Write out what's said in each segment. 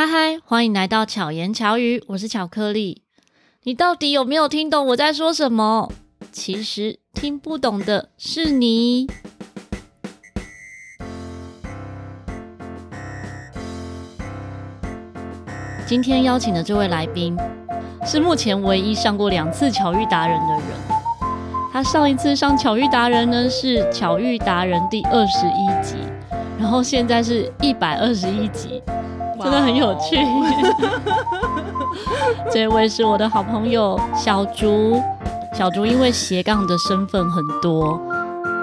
嗨嗨，欢迎来到巧言巧语，我是巧克力。你到底有没有听懂我在说什么？其实听不懂的是你。今天邀请的这位来宾，是目前唯一上过两次巧遇达人的人。他上一次上巧遇达人呢，是巧遇达人第二十一集，然后现在是一百二十一集。真的很有趣。这位是我的好朋友小竹。小竹因为斜杠的身份很多，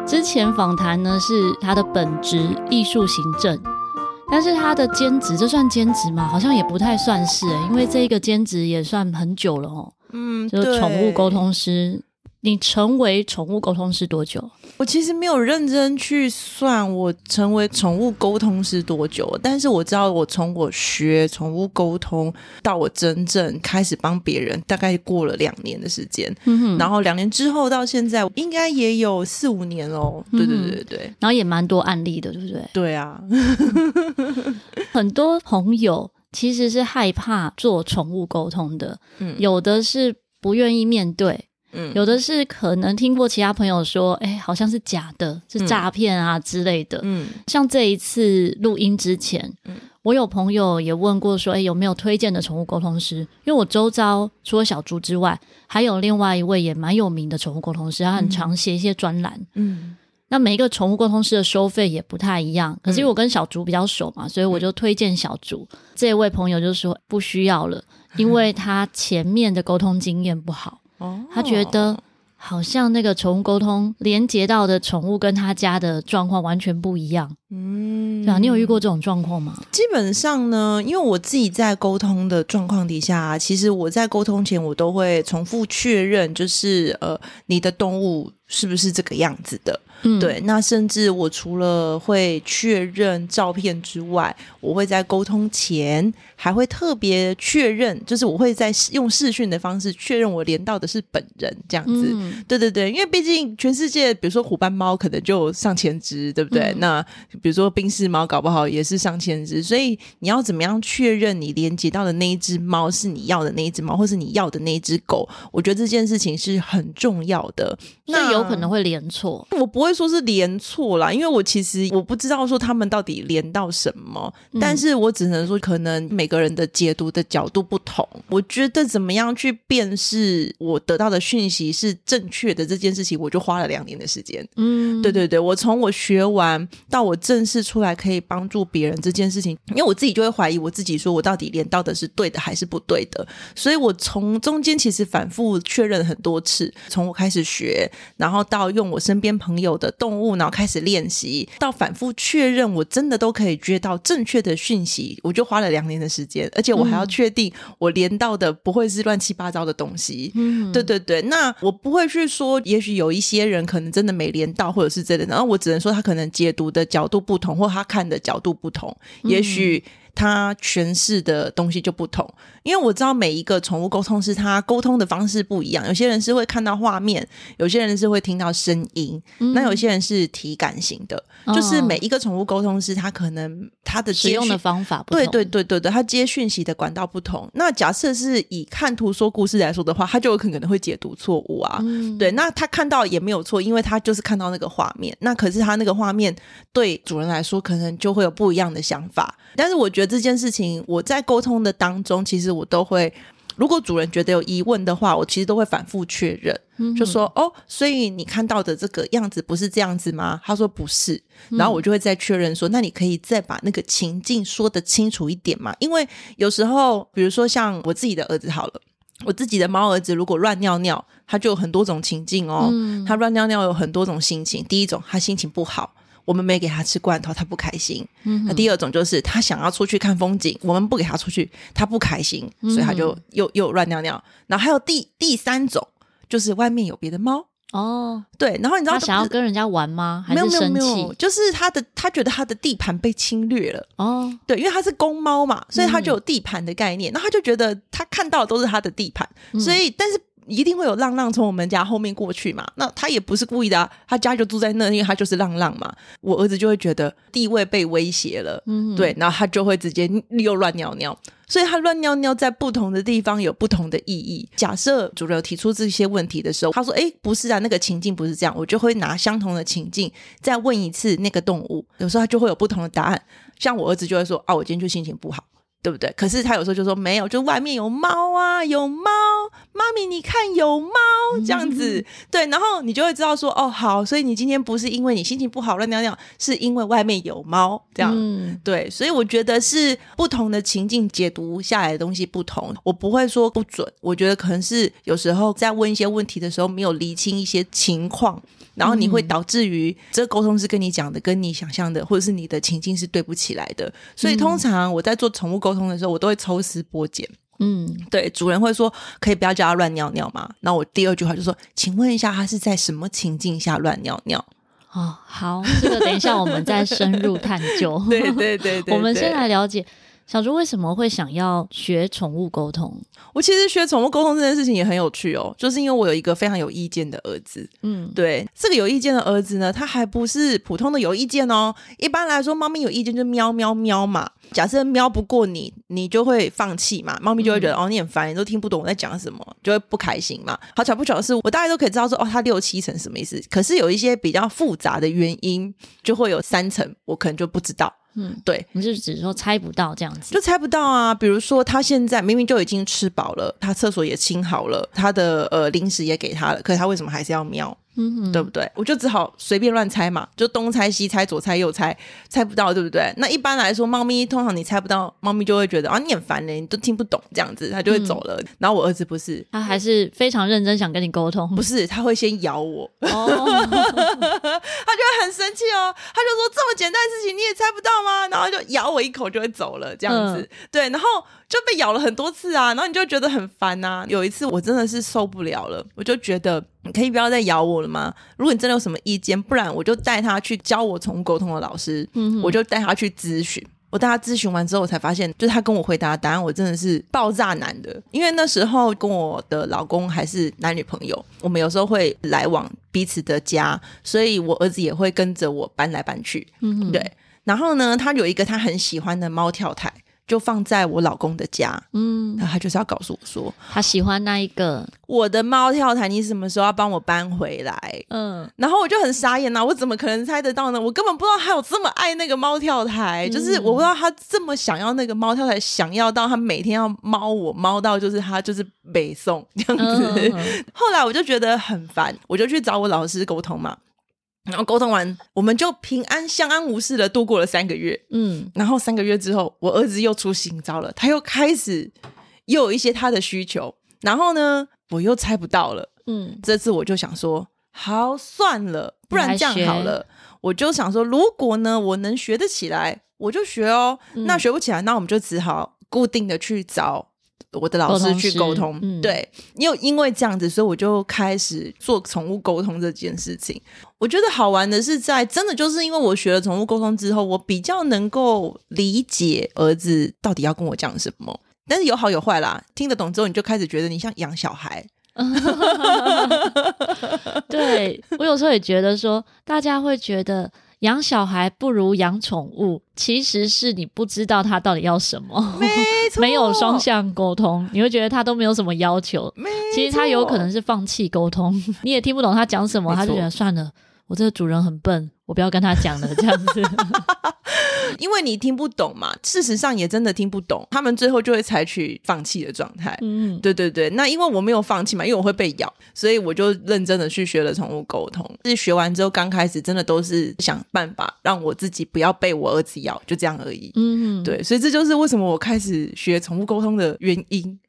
之前访谈呢是他的本职艺术行政，但是他的兼职，这算兼职吗？好像也不太算是，因为这个兼职也算很久了哦。嗯，就是宠物沟通师。你成为宠物沟通师多久？我其实没有认真去算我成为宠物沟通师多久，但是我知道我从我学宠物沟通到我真正开始帮别人，大概过了两年的时间。然后两年之后到现在，应该也有四五年哦。对对对对，然后也蛮多案例的，对不对？对啊，很多朋友其实是害怕做宠物沟通的，嗯，有的是不愿意面对。嗯，有的是可能听过其他朋友说，哎、欸，好像是假的，是诈骗啊之类的。嗯，像这一次录音之前，嗯，我有朋友也问过说，哎、欸，有没有推荐的宠物沟通师？因为我周遭除了小猪之外，还有另外一位也蛮有名的宠物沟通师，他很常写一些专栏。嗯，那每一个宠物沟通师的收费也不太一样，可是因为我跟小竺比较熟嘛，所以我就推荐小竺。这位朋友就说不需要了，因为他前面的沟通经验不好。哦，他觉得好像那个宠物沟通连接到的宠物跟他家的状况完全不一样。嗯，对啊，你有遇过这种状况吗？基本上呢，因为我自己在沟通的状况底下，其实我在沟通前我都会重复确认，就是呃，你的动物是不是这个样子的。嗯，对，那甚至我除了会确认照片之外，我会在沟通前还会特别确认，就是我会在用视讯的方式确认我连到的是本人这样子。嗯，对对对，因为毕竟全世界，比如说虎斑猫可能就上千只，对不对？嗯，那比如说冰室猫，搞不好也是上千只，所以你要怎么样确认你连接到的那一只猫是你要的那一只猫，或是你要的那一只狗？我觉得这件事情是很重要的。那有可能会连错，我不会。会说是连错啦，因为我其实我不知道说他们到底连到什么，嗯、但是我只能说可能每个人的解读的角度不同。我觉得怎么样去辨识我得到的讯息是正确的这件事情，我就花了两年的时间。嗯，对对对，我从我学完到我正式出来可以帮助别人这件事情，因为我自己就会怀疑我自己，说我到底连到的是对的还是不对的，所以我从中间其实反复确认很多次，从我开始学，然后到用我身边朋友的动物，然后开始练习，到反复确认，我真的都可以接到正确的讯息，我就花了两年的时间，而且我还要确定我连到的不会是乱七八糟的东西。嗯，对对对，那我不会去说，也许有一些人可能真的没连到，或者是真的，然后我只能说他可能解读的角度不同，或他看的角度不同，也许。他诠释的东西就不同，因为我知道每一个宠物沟通师他沟通的方式不一样。有些人是会看到画面，有些人是会听到声音，嗯、那有些人是体感型的。哦、就是每一个宠物沟通师，他可能他的使用的方法不同，对对对对对，他接讯息的管道不同。那假设是以看图说故事来说的话，他就有可能会解读错误啊。嗯、对，那他看到也没有错，因为他就是看到那个画面。那可是他那个画面对主人来说，可能就会有不一样的想法。但是我觉得。这件事情，我在沟通的当中，其实我都会，如果主人觉得有疑问的话，我其实都会反复确认，嗯、就说哦，所以你看到的这个样子不是这样子吗？他说不是，然后我就会再确认说，嗯、那你可以再把那个情境说得清楚一点嘛？因为有时候，比如说像我自己的儿子好了，我自己的猫儿子如果乱尿尿，他就有很多种情境哦，嗯、他乱尿尿有很多种心情，第一种他心情不好。我们没给他吃罐头，他不开心。嗯、那第二种就是他想要出去看风景，我们不给他出去，他不开心，所以他就又、嗯、又乱尿尿。然后还有第第三种，就是外面有别的猫哦，对。然后你知道他想要跟人家玩吗？还是生气？没有没有没有，就是他的他觉得他的地盘被侵略了哦。对，因为他是公猫嘛，所以他就有地盘的概念。那、嗯、他就觉得他看到的都是他的地盘，嗯、所以但是。一定会有浪浪从我们家后面过去嘛。那他也不是故意的啊，他家就住在那，因为他就是浪浪嘛。我儿子就会觉得地位被威胁了，嗯，对，然后他就会直接又乱尿尿。所以他乱尿尿在不同的地方有不同的意义。假设主流提出这些问题的时候，他说：“诶，不是啊，那个情境不是这样。”我就会拿相同的情境再问一次那个动物，有时候他就会有不同的答案。像我儿子就会说：“啊，我今天就心情不好。”对不对？可是他有时候就说没有，就外面有猫啊，有猫，妈咪你看有猫这样子，对，然后你就会知道说哦好，所以你今天不是因为你心情不好乱尿尿，是因为外面有猫这样，嗯、对，所以我觉得是不同的情境解读下来的东西不同，我不会说不准，我觉得可能是有时候在问一些问题的时候没有厘清一些情况。然后你会导致于这个沟通是跟你讲的，跟你想象的，或者是你的情境是对不起来的。所以通常我在做宠物沟通的时候，我都会抽丝剥茧。嗯，对，主人会说可以不要叫他乱尿尿吗？那我第二句话就说，请问一下，他是在什么情境下乱尿尿？哦，好，这个等一下我们再深入探究。对对对对，对，我们先来了解。小猪为什么会想要学宠物沟通？我其实学宠物沟通这件事情也很有趣哦，就是因为我有一个非常有意见的儿子。嗯，对，这个有意见的儿子呢，他还不是普通的有意见哦。一般来说，猫咪有意见就喵喵喵嘛。假设喵不过你，你就会放弃嘛。猫咪就会觉得、嗯、哦，你很烦，你都听不懂我在讲什么，就会不开心嘛。好巧不巧的是，我大概都可以知道说哦，它六七成什么意思。可是有一些比较复杂的原因，就会有三成，我可能就不知道。嗯，对，你是只是说猜不到这样子，就猜不到啊。比如说，他现在明明就已经吃饱了，他厕所也清好了，他的呃零食也给他了，可是他为什么还是要喵？嗯，对不对？我就只好随便乱猜嘛，就东猜西猜，左猜右猜，猜不到，对不对？那一般来说，猫咪通常你猜不到，猫咪就会觉得啊，你很烦呢，你都听不懂这样子，它就会走了。嗯、然后我儿子不是，他还是非常认真想跟你沟通，不是，他会先咬我，哦、他就会很生气哦，他就说这么简单的事情你也猜不到吗？然后就咬我一口就会走了，这样子，嗯、对，然后就被咬了很多次啊，然后你就觉得很烦呐、啊。有一次我真的是受不了了，我就觉得。你可以不要再咬我了吗？如果你真的有什么意见，不然我就带他去教我宠物沟通的老师，我就带他去咨询。我带他咨询完之后，我才发现，就是他跟我回答的答案，我真的是爆炸难的。因为那时候跟我的老公还是男女朋友，我们有时候会来往彼此的家，所以我儿子也会跟着我搬来搬去。嗯哼，对。然后呢，他有一个他很喜欢的猫跳台。就放在我老公的家，嗯，然后他就是要告诉我说，他喜欢那一个我的猫跳台，你什么时候要帮我搬回来？嗯，然后我就很傻眼呐、啊，我怎么可能猜得到呢？我根本不知道他有这么爱那个猫跳台，嗯、就是我不知道他这么想要那个猫跳台，想要到他每天要猫我猫到就是他就是北宋这样子。嗯、后来我就觉得很烦，我就去找我老师沟通嘛。然后沟通完，我们就平安相安无事的度过了三个月。嗯，然后三个月之后，我儿子又出新招了，他又开始又有一些他的需求。然后呢，我又猜不到了。嗯，这次我就想说，好算了，不然这样好了。我就想说，如果呢，我能学得起来，我就学哦。嗯，那学不起来，那我们就只好固定的去找。我的老师去沟通，嗯、对，又因为这样子，所以我就开始做宠物沟通这件事情。我觉得好玩的是，在真的就是因为我学了宠物沟通之后，我比较能够理解儿子到底要跟我讲什么。但是有好有坏啦，听得懂之后，你就开始觉得你像养小孩。对，我有时候也觉得说，大家会觉得。养小孩不如养宠物，其实是你不知道他到底要什么，没，没有双向沟通，你会觉得他都没有什么要求，其实他有可能是放弃沟通，你也听不懂他讲什么，他就觉得算了，我这个主人很笨。我不要跟他讲了，这样子，因为你听不懂嘛。事实上也真的听不懂，他们最后就会采取放弃的状态。嗯，对对对。那因为我没有放弃嘛，因为我会被咬，所以我就认真的去学了宠物沟通。是学完之后，刚开始真的都是想办法让我自己不要被我儿子咬，就这样而已。嗯，对。所以这就是为什么我开始学宠物沟通的原因。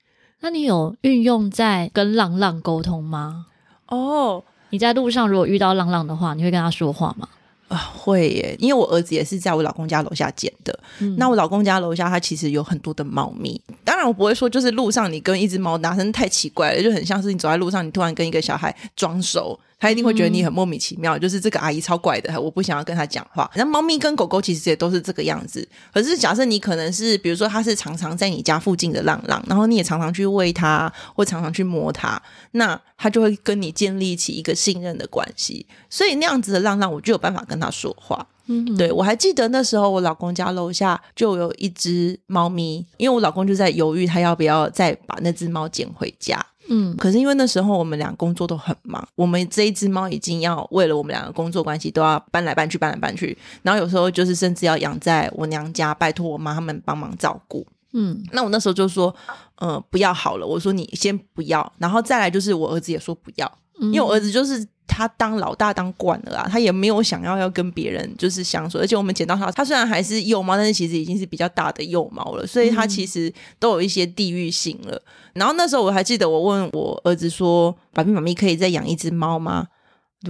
那你有运用在跟浪浪沟通吗？哦，你在路上如果遇到浪浪的话，你会跟他说话吗？啊，会耶！因为我儿子也是在我老公家楼下捡的。嗯、那我老公家楼下他其实有很多的猫咪。当然，我不会说就是路上你跟一只猫打声太奇怪了，就很像是你走在路上，你突然跟一个小孩装熟，他一定会觉得你很莫名其妙，嗯、就是这个阿姨超怪的，我不想要跟他讲话。那猫咪跟狗狗其实也都是这个样子。可是假设你可能是，比如说它是常常在你家附近的浪浪，然后你也常常去喂它，或常常去摸它，那它就会跟你建立起一个信任的关系。所以那样子的浪浪，我就有办法跟它说话。嗯，对，我还记得那时候我老公家楼下就有一只猫咪，因为我老公就在犹豫他要不要再把那只猫捡回家。嗯，可是因为那时候我们俩工作都很忙，我们这一只猫已经要为了我们两个工作关系都要搬来搬去，搬来搬去，然后有时候就是甚至要养在我娘家，拜托我妈他们帮忙照顾。嗯，那我那时候就说，呃，不要好了，我说你先不要，然后再来就是我儿子也说不要，因为我儿子就是。他当老大当惯了啊，他也没有想要要跟别人就是相处，而且我们捡到他，他虽然还是幼猫，但是其实已经是比较大的幼猫了，所以他其实都有一些地域性了。然后那时候我还记得，我问我儿子说：“爸比妈咪可以再养一只猫吗？”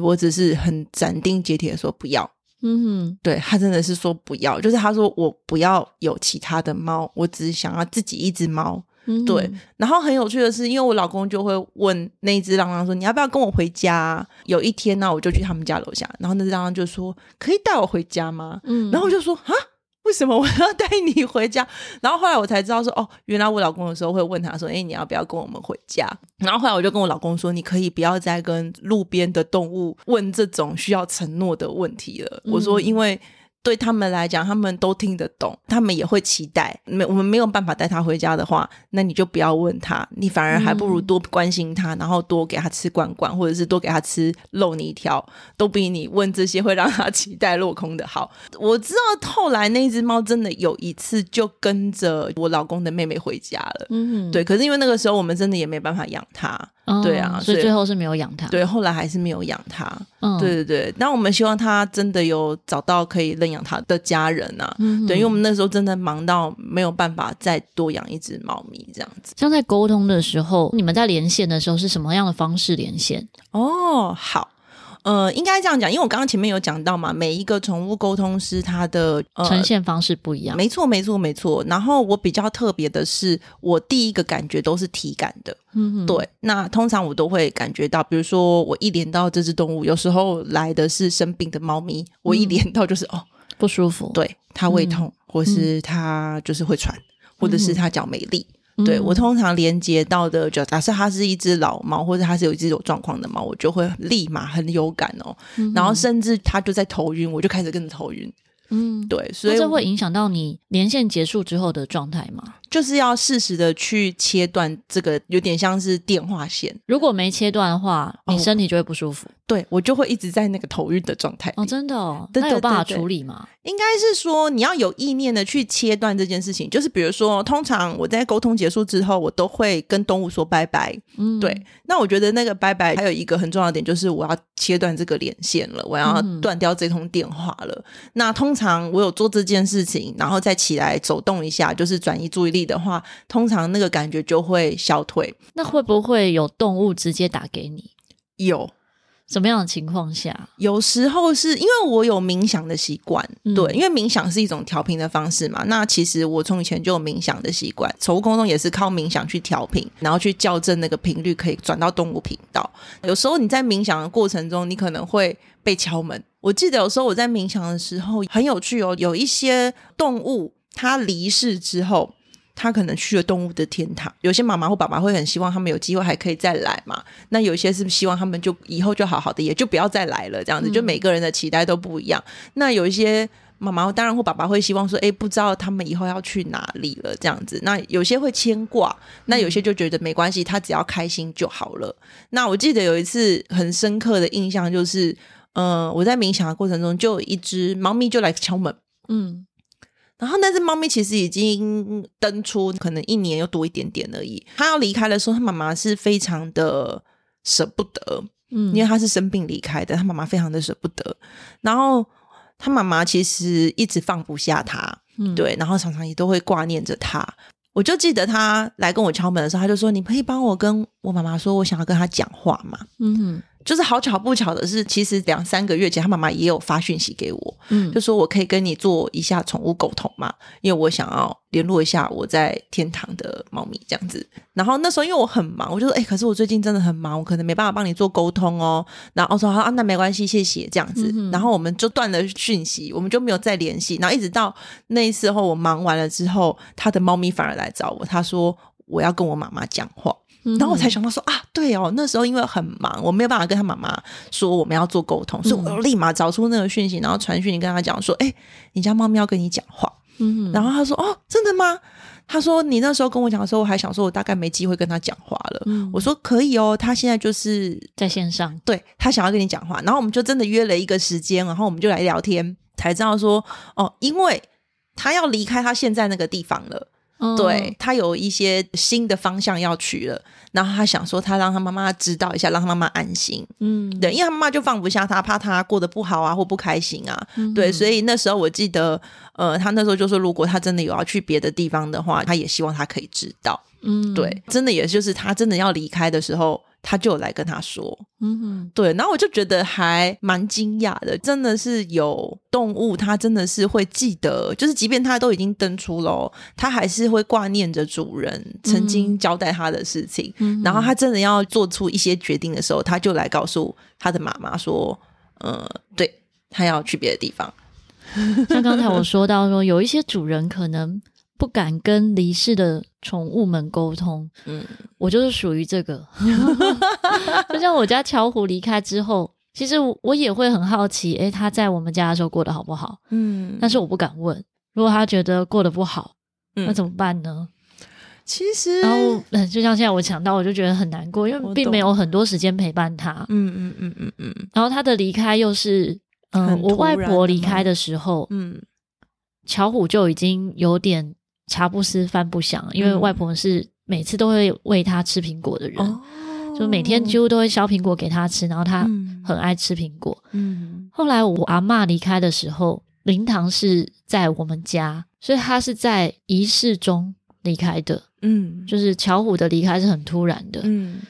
我只是很斩钉截铁的说不要。嗯哼，对，他真的是说不要，就是他说我不要有其他的猫，我只想要自己一只猫。对，然后很有趣的是，因为我老公就会问那一只浪浪说：“你要不要跟我回家？”有一天呢，我就去他们家楼下，然后那只浪浪就说：“可以带我回家吗？”嗯，然后我就说：“啊，为什么我要带你回家？”然后后来我才知道说：“哦，原来我老公有时候会问他说：‘哎，你要不要跟我们回家？’然后后来我就跟我老公说：‘你可以不要再跟路边的动物问这种需要承诺的问题了。’我说：‘因为’。”对他们来讲，他们都听得懂，他们也会期待。没，我们没有办法带他回家的话，那你就不要问他，你反而还不如多关心他，嗯、然后多给他吃罐罐，或者是多给他吃肉泥条，都比你问这些会让他期待落空的好。我知道后来那只猫真的有一次就跟着我老公的妹妹回家了，嗯，对。可是因为那个时候我们真的也没办法养它。哦、对啊，所以最后是没有养它。对，后来还是没有养它。嗯，对对对。那我们希望它真的有找到可以认养它的家人啊。嗯哼，对，因为我们那时候真的忙到没有办法再多养一只猫咪这样子。像在沟通的时候，你们在连线的时候是什么样的方式连线？哦，好。呃，应该这样讲，因为我刚刚前面有讲到嘛，每一个宠物沟通师他的、呃、呈现方式不一样。没错，没错，没错。然后我比较特别的是，我第一个感觉都是体感的。嗯，对。那通常我都会感觉到，比如说我一连到这只动物，有时候来的是生病的猫咪，我一连到就是、嗯、哦不舒服，对，它胃痛，嗯、或是它就是会喘，嗯、或者是它脚没力。对，我通常连接到的，就假设它是一只老猫，或者它是有一只有状况的猫，我就会立马很有感哦。嗯、然后甚至它就在头晕，我就开始跟着头晕。嗯，对，所以这会影响到你连线结束之后的状态吗？就是要适时的去切断这个，有点像是电话线。如果没切断的话，你身体就会不舒服。哦、对，我就会一直在那个头晕的状态。哦，真的哦，那有办法处理吗？应该是说你要有意念的去切断这件事情。就是比如说，通常我在沟通结束之后，我都会跟动物说拜拜。嗯，对。那我觉得那个拜拜还有一个很重要的点，就是我要切断这个连线了，我要断掉这通电话了。嗯、那通常我有做这件事情，然后再起来走动一下，就是转移注意力的话，通常那个感觉就会消退。那会不会有动物直接打给你？有。什么样的情况下？有时候是因为我有冥想的习惯，嗯、对，因为冥想是一种调频的方式嘛。那其实我从以前就有冥想的习惯，宠物沟通也是靠冥想去调频，然后去校正那个频率，可以转到动物频道。有时候你在冥想的过程中，你可能会被敲门。我记得有时候我在冥想的时候很有趣哦，有一些动物它离世之后。他可能去了动物的天堂，有些妈妈或爸爸会很希望他们有机会还可以再来嘛。那有些是希望他们就以后就好好的，也就不要再来了，这样子。就每个人的期待都不一样。嗯、那有一些妈妈当然或爸爸会希望说，哎，不知道他们以后要去哪里了，这样子。那有些会牵挂，那有些就觉得没关系，他只要开心就好了。那我记得有一次很深刻的印象就是，嗯、呃，我在冥想的过程中，就有一只猫咪就来敲门，嗯。然后那只猫咪其实已经登出，可能一年又多一点点而已。它要离开的时候，它妈妈是非常的舍不得，嗯，因为它是生病离开的，它妈妈非常的舍不得。然后它妈妈其实一直放不下它，嗯，对，然后常常也都会挂念着它。我就记得他来跟我敲门的时候，他就说：“你可以帮我跟我妈妈说，我想要跟她讲话嘛？”嗯哼。就是好巧不巧的是，其实两三个月前，他妈妈也有发讯息给我，嗯，就说我可以跟你做一下宠物沟通嘛，因为我想要联络一下我在天堂的猫咪这样子。然后那时候因为我很忙，我就说，哎、欸，可是我最近真的很忙，我可能没办法帮你做沟通哦。然后我说，好啊，那没关系，谢谢这样子。嗯、然后我们就断了讯息，我们就没有再联系。然后一直到那时候我忙完了之后，他的猫咪反而来找我，他说我要跟我妈妈讲话。然后我才想到说啊，对哦，那时候因为很忙，我没有办法跟他妈妈说我们要做沟通，所以我立马找出那个讯息，然后传讯息跟他讲说，哎，你家猫咪要跟你讲话。嗯，然后他说，哦，真的吗？他说你那时候跟我讲的时候，我还想说我大概没机会跟他讲话了。嗯，我说可以哦，他现在就是在线上，对，他想要跟你讲话，然后我们就真的约了一个时间，然后我们就来聊天，才知道说，哦，因为他要离开他现在那个地方了。嗯、对，他有一些新的方向要去了，然后他想说，他让他妈妈知道一下，让他妈妈安心。嗯，对，因为他妈妈就放不下他，怕他过得不好啊，或不开心啊。嗯、对，所以那时候我记得，呃，他那时候就说，如果他真的有要去别的地方的话，他也希望他可以知道。嗯，对，真的也就是他真的要离开的时候。他就来跟他说，嗯哼，对，然后我就觉得还蛮惊讶的，真的是有动物，它真的是会记得，就是即便它都已经登出了，它还是会挂念着主人曾经交代它的事情，嗯，然后它真的要做出一些决定的时候，它就来告诉它的妈妈说，呃，对，它要去别的地方。像刚才我说到说，有一些主人可能。不敢跟离世的宠物们沟通，嗯，我就是属于这个。就像我家巧虎离开之后，其实我也会很好奇，诶，他在我们家的时候过得好不好？嗯，但是我不敢问。如果他觉得过得不好，嗯，那怎么办呢？其实，然后就像现在我讲到，我就觉得很难过，因为并没有很多时间陪伴他。嗯嗯嗯嗯嗯。然后他的离开又是，嗯、呃，我外婆离开的时候，嗯，巧虎就已经有点。茶不思饭不想，因为外婆是每次都会喂他吃苹果的人，嗯、就每天几乎都会削苹果给他吃，然后他很爱吃苹果。嗯，后来我阿嬷离开的时候，灵堂是在我们家，所以他是在仪式中离开的。嗯，就是巧虎的离开是很突然的。嗯，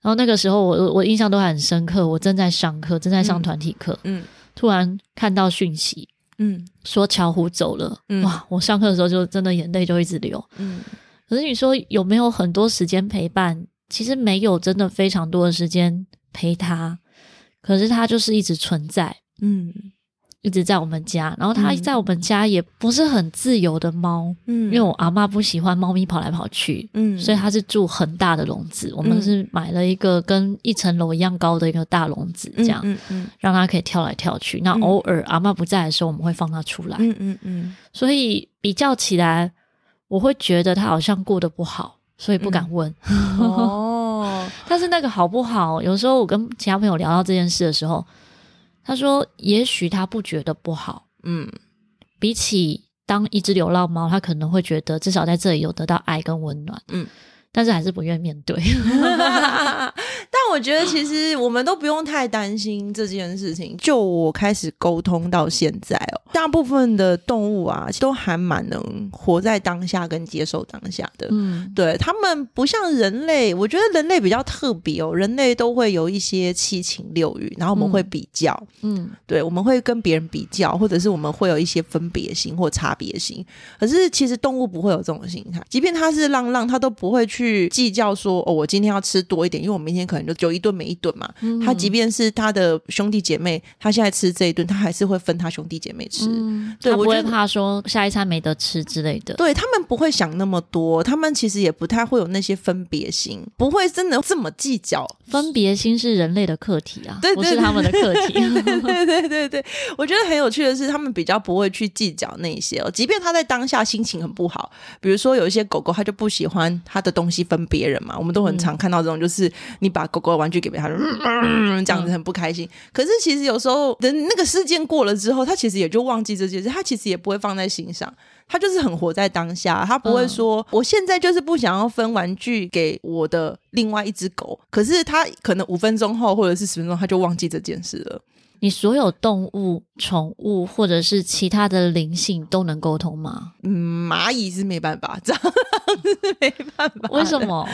然后那个时候我我印象都还很深刻，我正在上课，正在上团体课，嗯，突然看到讯息。嗯，说巧虎走了，嗯、哇！我上课的时候就真的眼泪就一直流。嗯，可是你说有没有很多时间陪伴？其实没有，真的非常多的时间陪他。可是他就是一直存在。嗯。一直在我们家，然后它在我们家也不是很自由的猫，嗯，因为我阿妈不喜欢猫咪跑来跑去，嗯，所以它是住很大的笼子。我们是买了一个跟一层楼一样高的一个大笼子，这样，嗯嗯，让它可以跳来跳去。那偶尔阿妈不在的时候，我们会放它出来，嗯嗯嗯。所以比较起来，我会觉得它好像过得不好，所以不敢问。哦，但是那个好不好？有时候我跟其他朋友聊到这件事的时候。他说：“也许他不觉得不好，嗯，比起当一只流浪猫，他可能会觉得至少在这里有得到爱跟温暖，嗯。”但是还是不愿面对，但我觉得其实我们都不用太担心这件事情。就我开始沟通到现在哦，大部分的动物啊，都还蛮能活在当下跟接受当下的。嗯，对，他们不像人类，我觉得人类比较特别哦。人类都会有一些七情六欲，然后我们会比较，嗯，对，我们会跟别人比较，或者是我们会有一些分别心或差别心。可是其实动物不会有这种心态，即便它是浪浪，它都不会去。去计较说哦，我今天要吃多一点，因为我明天可能就有一顿没一顿嘛。嗯、他即便是他的兄弟姐妹，他现在吃这一顿，他还是会分他兄弟姐妹吃。嗯、对，我不会怕说下一餐没得吃之类的。对，他们不会想那么多，他们其实也不太会有那些分别心，不会真的这么计较。分别心是人类的课题啊，对对对，不是他们的课题。对对对对，我觉得很有趣的是，他们比较不会去计较那些哦。即便他在当下心情很不好，比如说有一些狗狗，他就不喜欢他的东西。分别人嘛，我们都很常看到这种，就是你把狗狗的玩具给别他，嗯，这样子很不开心。可是其实有时候等那个事件过了之后，他其实也就忘记这件事，他其实也不会放在心上，他就是很活在当下，他不会说我现在就是不想要分玩具给我的另外一只狗，可是他可能五分钟后或者是十分钟他就忘记这件事了。你所有动物、宠物或者是其他的灵性都能沟通吗？嗯，蚂蚁是没办法，蟑螂是没办法。为什么？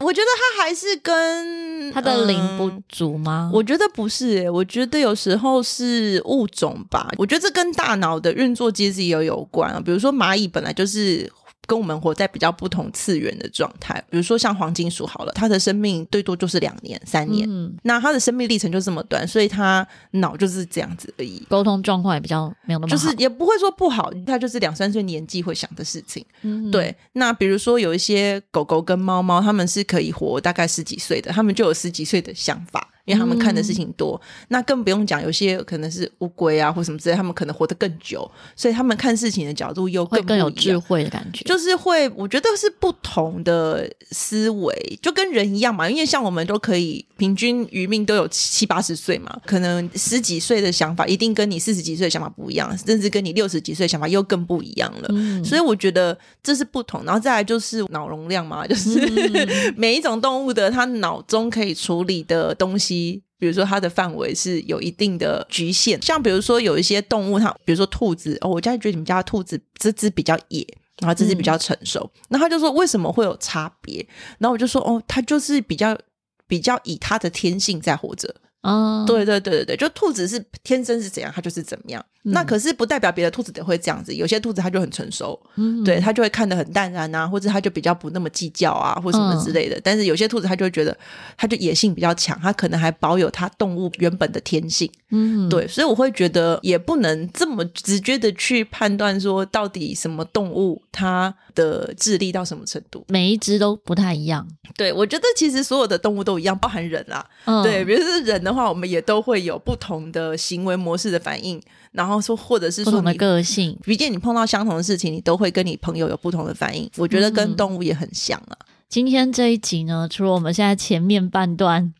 我觉得它还是跟它的灵不足吗？我觉得不是、欸，我觉得有时候是物种吧。我觉得这跟大脑的运作机制也有有关啊。比如说蚂蚁本来就是。跟我们活在比较不同次元的状态，比如说像黄金鼠好了，它的生命最多就是两年、三年，嗯、那它的生命历程就这么短，所以它脑就是这样子而已，沟通状况也比较没有那么好，就是也不会说不好，它就是两三岁年纪会想的事情。嗯、对，那比如说有一些狗狗跟猫猫，它们是可以活大概十几岁的，它们就有十几岁的想法。因为他们看的事情多，嗯、那更不用讲，有些可能是乌龟啊或什么之类，他们可能活得更久，所以他们看事情的角度又更，更有智慧的感觉。就是会，我觉得是不同的思维，就跟人一样嘛。因为像我们都可以平均余命都有七八十岁嘛，可能十几岁的想法一定跟你四十几岁的想法不一样，甚至跟你六十几岁的想法又更不一样了。嗯、所以我觉得这是不同。然后再来就是脑容量嘛，就是、嗯、每一种动物的它脑中可以处理的东西。比如说它的范围是有一定的局限，像比如说有一些动物，它比如说兔子，哦，我家觉得你们家的兔子这只比较野，然后这只比较成熟，那、嗯、他就说为什么会有差别？然后我就说哦，它就是比较比较以它的天性在活着。啊，对对对对对，就兔子是天生是怎样，它就是怎么样。嗯、那可是不代表别的兔子也会这样子，有些兔子它就很成熟，嗯、对，它就会看得很淡然啊，或者它就比较不那么计较啊，或什么之类的。嗯、但是有些兔子它就会觉得，它就野性比较强，它可能还保有它动物原本的天性。嗯，对，所以我会觉得也不能这么直接的去判断说到底什么动物它的智力到什么程度，每一只都不太一样。对，我觉得其实所有的动物都一样，包含人啦。嗯、对，比如说人的话，我们也都会有不同的行为模式的反应，然后说，或者是说不同的个性。毕竟你碰到相同的事情，你都会跟你朋友有不同的反应。我觉得跟动物也很像啊。嗯、今天这一集呢，除了我们现在前面半段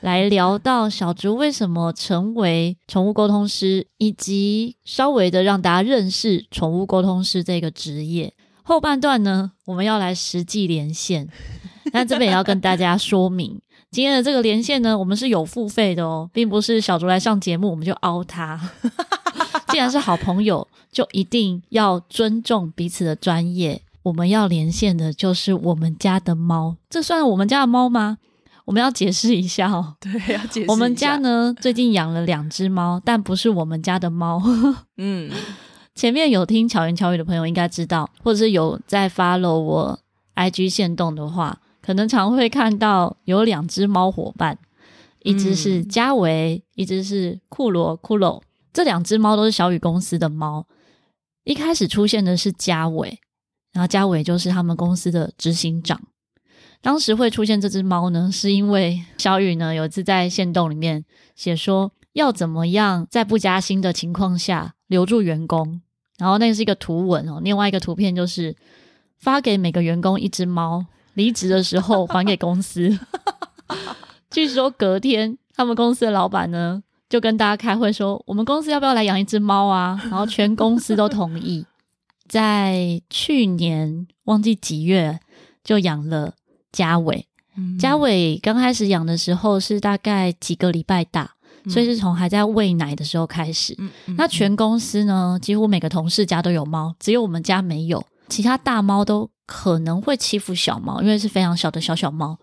来聊到小竹为什么成为宠物沟通师，以及稍微的让大家认识宠物沟通师这个职业。后半段呢，我们要来实际连线，那这边也要跟大家说明，今天的这个连线呢，我们是有付费的哦，并不是小竹来上节目我们就凹他。既然是好朋友，就一定要尊重彼此的专业。我们要连线的就是我们家的猫，这算我们家的猫吗？我们要解释一下哦。对，要解释。我们家呢，最近养了两只猫，但不是我们家的猫。嗯。前面有听巧言巧语的朋友应该知道，或者是有在 follow 我 IG 线动的话，可能常会看到有两只猫伙伴，一只是嘉维，嗯、一只是库罗库罗。这两只猫都是小雨公司的猫。一开始出现的是嘉伟，然后嘉伟就是他们公司的执行长。当时会出现这只猫呢，是因为小雨呢有一次在限动里面写说，要怎么样在不加薪的情况下留住员工。然后那是一个图文哦，另外一个图片就是发给每个员工一只猫，离职的时候还给公司。据说隔天他们公司的老板呢就跟大家开会说，我们公司要不要来养一只猫啊？然后全公司都同意。在去年忘记几月就养了嘉伟，嘉伟刚开始养的时候是大概几个礼拜大。所以是从还在喂奶的时候开始。嗯嗯、那全公司呢，几乎每个同事家都有猫，只有我们家没有。其他大猫都可能会欺负小猫，因为是非常小的小小猫。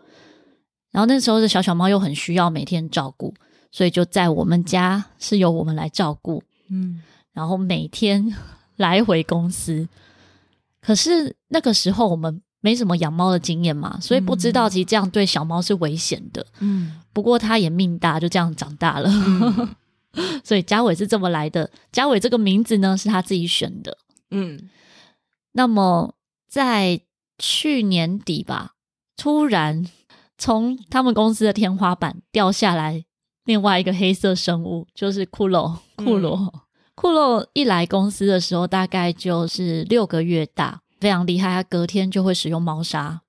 然后那时候的小小猫又很需要每天照顾，所以就在我们家是由我们来照顾。嗯，然后每天来回公司。可是那个时候我们。没什么养猫的经验嘛，所以不知道其实这样对小猫是危险的。嗯，不过它也命大，就这样长大了。嗯、所以嘉伟是这么来的。嘉伟这个名字呢，是他自己选的。嗯，那么在去年底吧，突然从他们公司的天花板掉下来另外一个黑色生物，就是骷髅。骷髅，嗯、库洛一来公司的时候，大概就是六个月大。非常厉害，他隔天就会使用猫砂，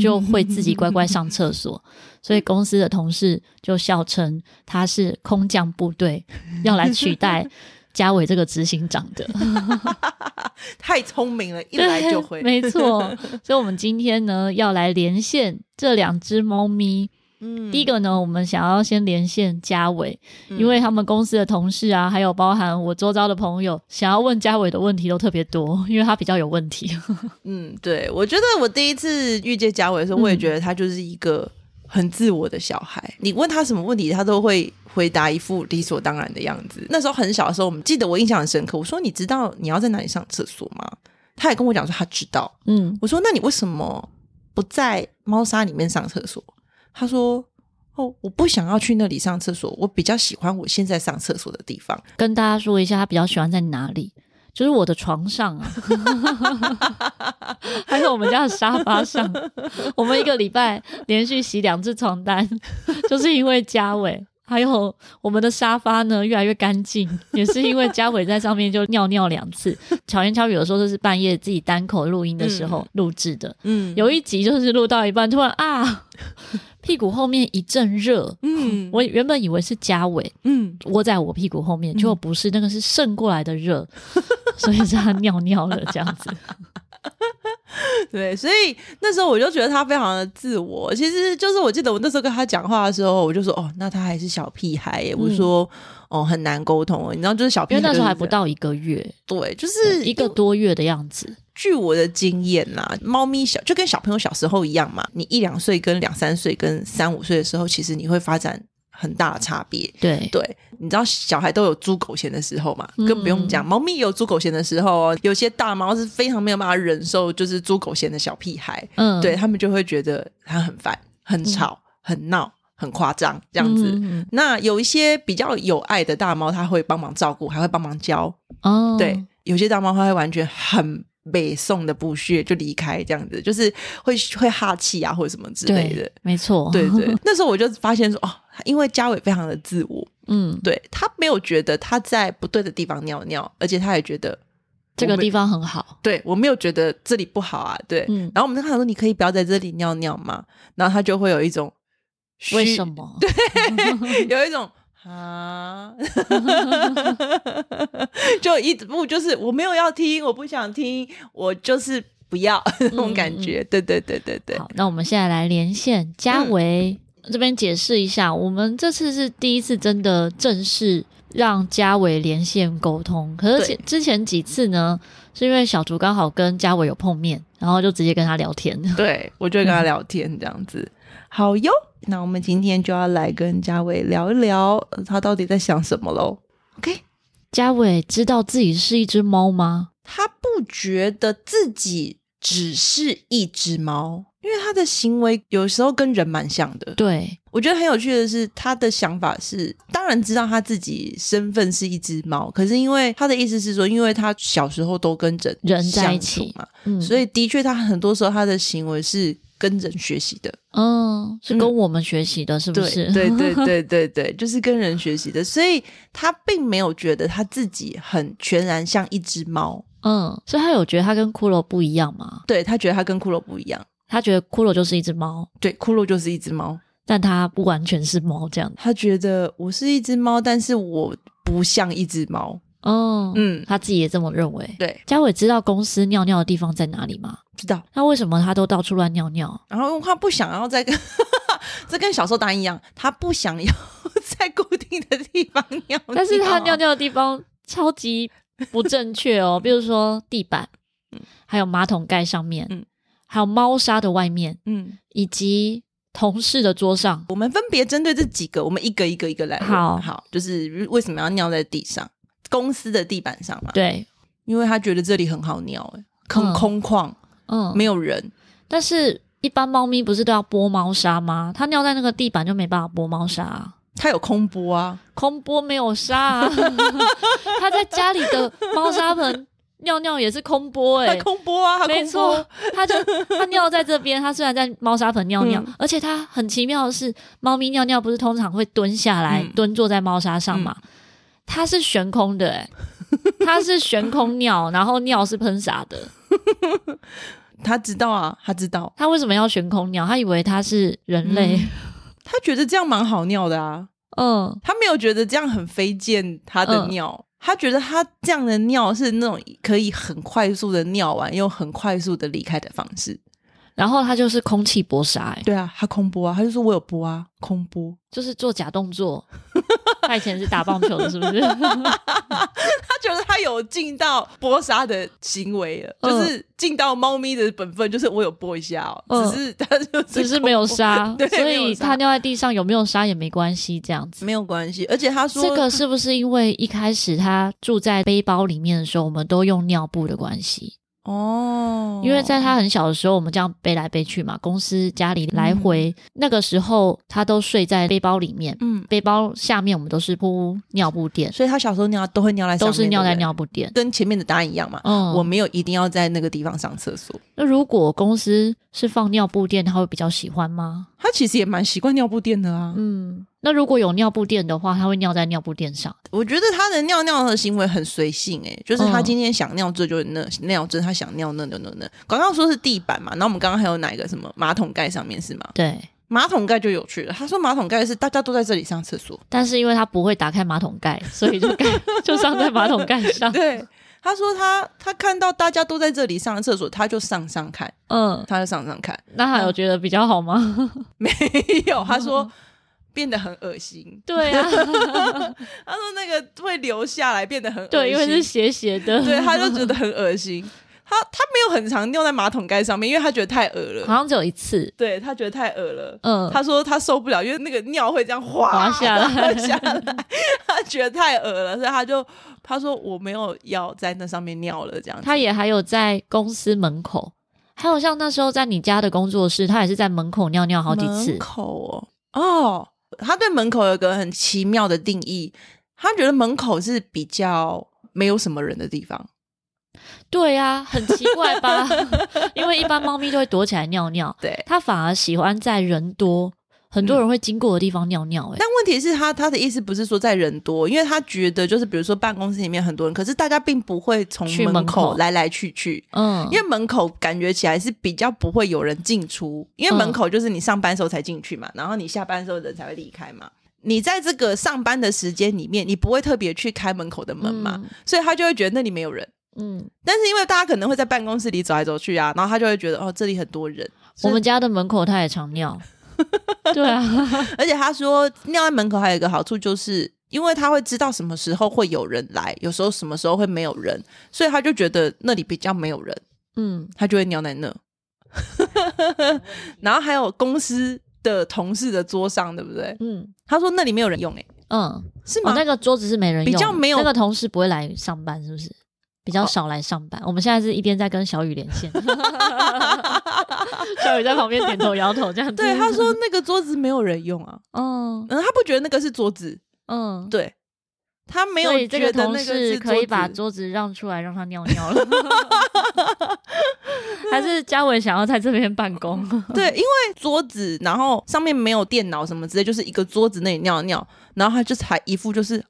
就会自己乖乖上厕所，所以公司的同事就笑称他是空降部队，要来取代 嘉伟这个执行长的。太聪明了，一来就会。没错，所以我们今天呢要来连线这两只猫咪，嗯，第一个呢，我们想要先连线嘉伟，嗯、因为他们公司的同事啊，还有包含我周遭的朋友，想要问嘉伟的问题都特别多，因为他比较有问题。嗯，对，我觉得我第一次遇见嘉伟的时候，我也觉得他就是一个很自我的小孩。嗯、你问他什么问题，他都会回答一副理所当然的样子。那时候很小的时候，我们记得我印象很深刻。我说：“你知道你要在哪里上厕所吗？”他也跟我讲说他知道。嗯，我说：“那你为什么不在猫砂里面上厕所？”他说：“哦，我不想要去那里上厕所，我比较喜欢我现在上厕所的地方。”跟大家说一下，他比较喜欢在哪里？就是我的床上啊，还有我们家的沙发上。我们一个礼拜连续洗两次床单，就是因为嘉伟。还有我们的沙发呢，越来越干净，也是因为嘉伟在上面就尿尿两次。巧言巧语有时候都是半夜自己单口录音的时候录制的。嗯，有一集就是录到一半，突然啊。屁股后面一阵热，嗯，我原本以为是嘉伟，嗯，窝在我屁股后面，结果不是，那个是渗过来的热，所以是他尿尿了这样子。对，所以那时候我就觉得他非常的自我。其实就是我记得我那时候跟他讲话的时候，我就说哦，那他还是小屁孩耶。我说哦，很难沟通，你知道，就是小屁孩，因为那时候还不到一个月，对，就是一个多月的样子。据我的经验呐、啊，猫咪小就跟小朋友小时候一样嘛。你一两岁跟两三岁跟三五岁的时候，其实你会发展很大的差别。对对，你知道小孩都有猪狗嫌的时候嘛？更不用讲，猫咪也有猪狗嫌的时候哦。有些大猫是非常没有办法忍受，就是猪狗嫌的小屁孩。嗯，对他们就会觉得他很烦、很吵、很闹、很夸张这样子。嗯、那有一些比较有爱的大猫，它会帮忙照顾，还会帮忙教。哦，对，有些大猫它会完全很。北宋的不屑就离开这样子，就是会会哈气啊，或者什么之类的。没错，对对。那时候我就发现说，哦，因为嘉伟非常的自我，嗯，对，他没有觉得他在不对的地方尿尿，而且他也觉得这个地方很好。对，我没有觉得这里不好啊，对。嗯、然后我们就看说，你可以不要在这里尿尿嘛？然后他就会有一种为什么？对，有一种。啊，就一不就是我没有要听，我不想听，我就是不要 那种感觉。嗯、对对对对对。好，那我们现在来连线家纬、嗯、这边解释一下，我们这次是第一次真的正式让嘉伟连线沟通，可是之前几次呢，是因为小竹刚好跟嘉伟有碰面，然后就直接跟他聊天。对，我就跟他聊天这样子。嗯、好哟。那我们今天就要来跟嘉伟聊一聊，他到底在想什么喽？OK，嘉伟知道自己是一只猫吗？他不觉得自己只是一只猫，因为他的行为有时候跟人蛮像的。对，我觉得很有趣的是，他的想法是，当然知道他自己身份是一只猫，可是因为他的意思是说，因为他小时候都跟着人在一起嘛，嗯，所以的确他很多时候他的行为是。跟人学习的，嗯，是跟我们学习的，是不是？对对对 对对对，就是跟人学习的，所以他并没有觉得他自己很全然像一只猫，嗯，所以他有觉得他跟骷髅不一样吗？对，他觉得他跟骷髅不一样，他觉得骷髅就是一只猫，对，骷髅就是一只猫，但他不完全是猫这样，他觉得我是一只猫，但是我不像一只猫。哦，嗯，他自己也这么认为。对，佳伟知道公司尿尿的地方在哪里吗？知道。那为什么他都到处乱尿尿？然后他不想要再跟，这跟小时候答案一样，他不想要 在固定的地方尿。但是他尿尿的地方超级 不正确哦，比如说地板，嗯，还有马桶盖上面，嗯，还有猫砂的外面，嗯，以及同事的桌上。我们分别针对这几个，我们一个一个一个来。好好，就是为什么要尿在地上？公司的地板上嘛，对，因为他觉得这里很好尿，哎，很空旷，嗯，没有人。但是，一般猫咪不是都要拨猫砂吗？它尿在那个地板就没办法拨猫砂，它有空播啊，空播没有沙啊。它在家里的猫砂盆尿尿也是空播，哎，空播啊，没错，它就它尿在这边，它虽然在猫砂盆尿尿，而且它很奇妙的是，猫咪尿尿不是通常会蹲下来蹲坐在猫砂上嘛？它是悬空的，欸，它是悬空尿，然后尿是喷洒的。他知道啊，他知道。他为什么要悬空尿？他以为他是人类，嗯、他觉得这样蛮好尿的啊。嗯，他没有觉得这样很飞溅，他的尿，嗯、他觉得他这样的尿是那种可以很快速的尿完，又很快速的离开的方式。然后他就是空气剥沙，哎，对啊，他空波啊，他就说我有波啊，空波，就是做假动作。他以前是打棒球的，是不是？他觉得他有尽到剥沙的行为就是尽到猫咪的本分，就是我有剥一下只是他就 只是没有沙，所以他尿在地上有没有沙也没关系，这样子没有关系。而且他说这个是不是因为一开始他住在背包里面的时候，我们都用尿布的关系？哦，因为在他很小的时候，我们这样背来背去嘛，公司家里来回，嗯、那个时候他都睡在背包里面，嗯，背包下面我们都是铺尿布垫，所以他小时候尿都会尿在上面，都是尿在尿布垫，跟前面的答案一样嘛。嗯，我没有一定要在那个地方上厕所。那如果公司是放尿布垫，他会比较喜欢吗？他其实也蛮习惯尿布垫的啊。嗯。那如果有尿布垫的话，他会尿在尿布垫上。我觉得他的尿尿的行为很随性，诶，就是他今天想尿这就那尿这，他想尿那那那那。刚刚说是地板嘛，然后我们刚刚还有哪一个什么马桶盖上面是吗？对，马桶盖就有趣了。他说马桶盖是大家都在这里上厕所，但是因为他不会打开马桶盖，所以就盖就上在马桶盖上。对，他说他他看到大家都在这里上厕所，他就上上看，嗯，他就上上看。那他有觉得比较好吗？没有，他说。变得很恶心，对啊，他说那个会流下来，变得很恶心，对，因为是斜斜的，对，他就觉得很恶心。他他没有很常尿在马桶盖上面，因为他觉得太恶了，好像只有一次，对他觉得太恶了。嗯，他说他受不了，因为那个尿会这样滑，滑下来，滑下来，他觉得太恶了，所以他就他说我没有要在那上面尿了，这样子。他也还有在公司门口，还有像那时候在你家的工作室，他也是在门口尿尿好几次。门口哦，哦。他对门口有个很奇妙的定义，他觉得门口是比较没有什么人的地方。对呀，很奇怪吧？因为一般猫咪都会躲起来尿尿，对，它反而喜欢在人多。很多人会经过的地方尿尿，欸，哎、嗯，但问题是他他的意思不是说在人多，因为他觉得就是比如说办公室里面很多人，可是大家并不会从门口来来去去，嗯，因为门口感觉起来是比较不会有人进出，因为门口就是你上班时候才进去嘛，嗯、然后你下班时候人才会离开嘛，你在这个上班的时间里面，你不会特别去开门口的门嘛，嗯、所以他就会觉得那里没有人，嗯，但是因为大家可能会在办公室里走来走去啊，然后他就会觉得哦这里很多人，我们家的门口他也常尿。对啊，而且他说尿在门口还有一个好处，就是因为他会知道什么时候会有人来，有时候什么时候会没有人，所以他就觉得那里比较没有人，嗯，他就会尿在那。然后还有公司的同事的桌上，对不对？嗯，他说那里没有人用，欸，诶，嗯，是吗？哦，那个桌子是没人用，比较没有，那个同事不会来上班，是不是？比较少来上班，哦、我们现在是一边在跟小雨连线，小雨在旁边点头摇头这样子。对，他说那个桌子没有人用啊，嗯嗯，他不觉得那个是桌子，嗯，对，他没有觉得那个是可以把桌子让出来让他尿尿了，还是嘉伟想要在这边办公？对，因为桌子，然后上面没有电脑什么之类，就是一个桌子那里尿尿，然后他就是还一副就是。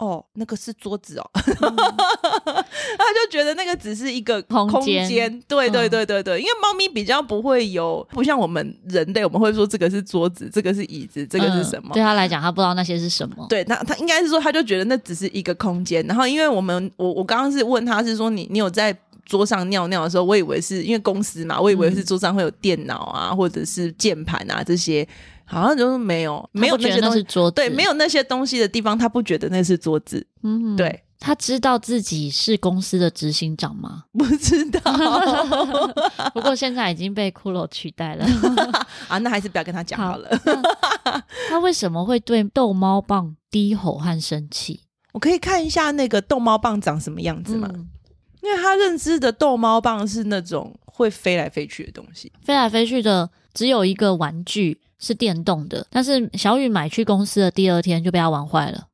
哦，那个是桌子哦，嗯、他就觉得那个只是一个空间，对对对对对，嗯、因为猫咪比较不会有，不像我们人类，我们会说这个是桌子，这个是椅子，这个是什么？嗯、对他来讲，他不知道那些是什么。对，那他应该是说，他就觉得那只是一个空间。然后，因为我们我我刚刚是问他是说你，你你有在桌上尿尿的时候，我以为是因为公司嘛，我以为是桌上会有电脑啊，嗯、或者是键盘啊这些。好像就是没有，没有那些东西，桌子对，没有那些东西的地方，他不觉得那是桌子。嗯，对，他知道自己是公司的执行长吗？不知道，不过现在已经被骷髅取代了 啊，那还是不要跟他讲好了。好他为什么会对逗猫棒低吼和生气？我可以看一下那个逗猫棒长什么样子吗？嗯、因为他认知的逗猫棒是那种会飞来飞去的东西，飞来飞去的只有一个玩具。是电动的，但是小雨买去公司的第二天就被他玩坏了，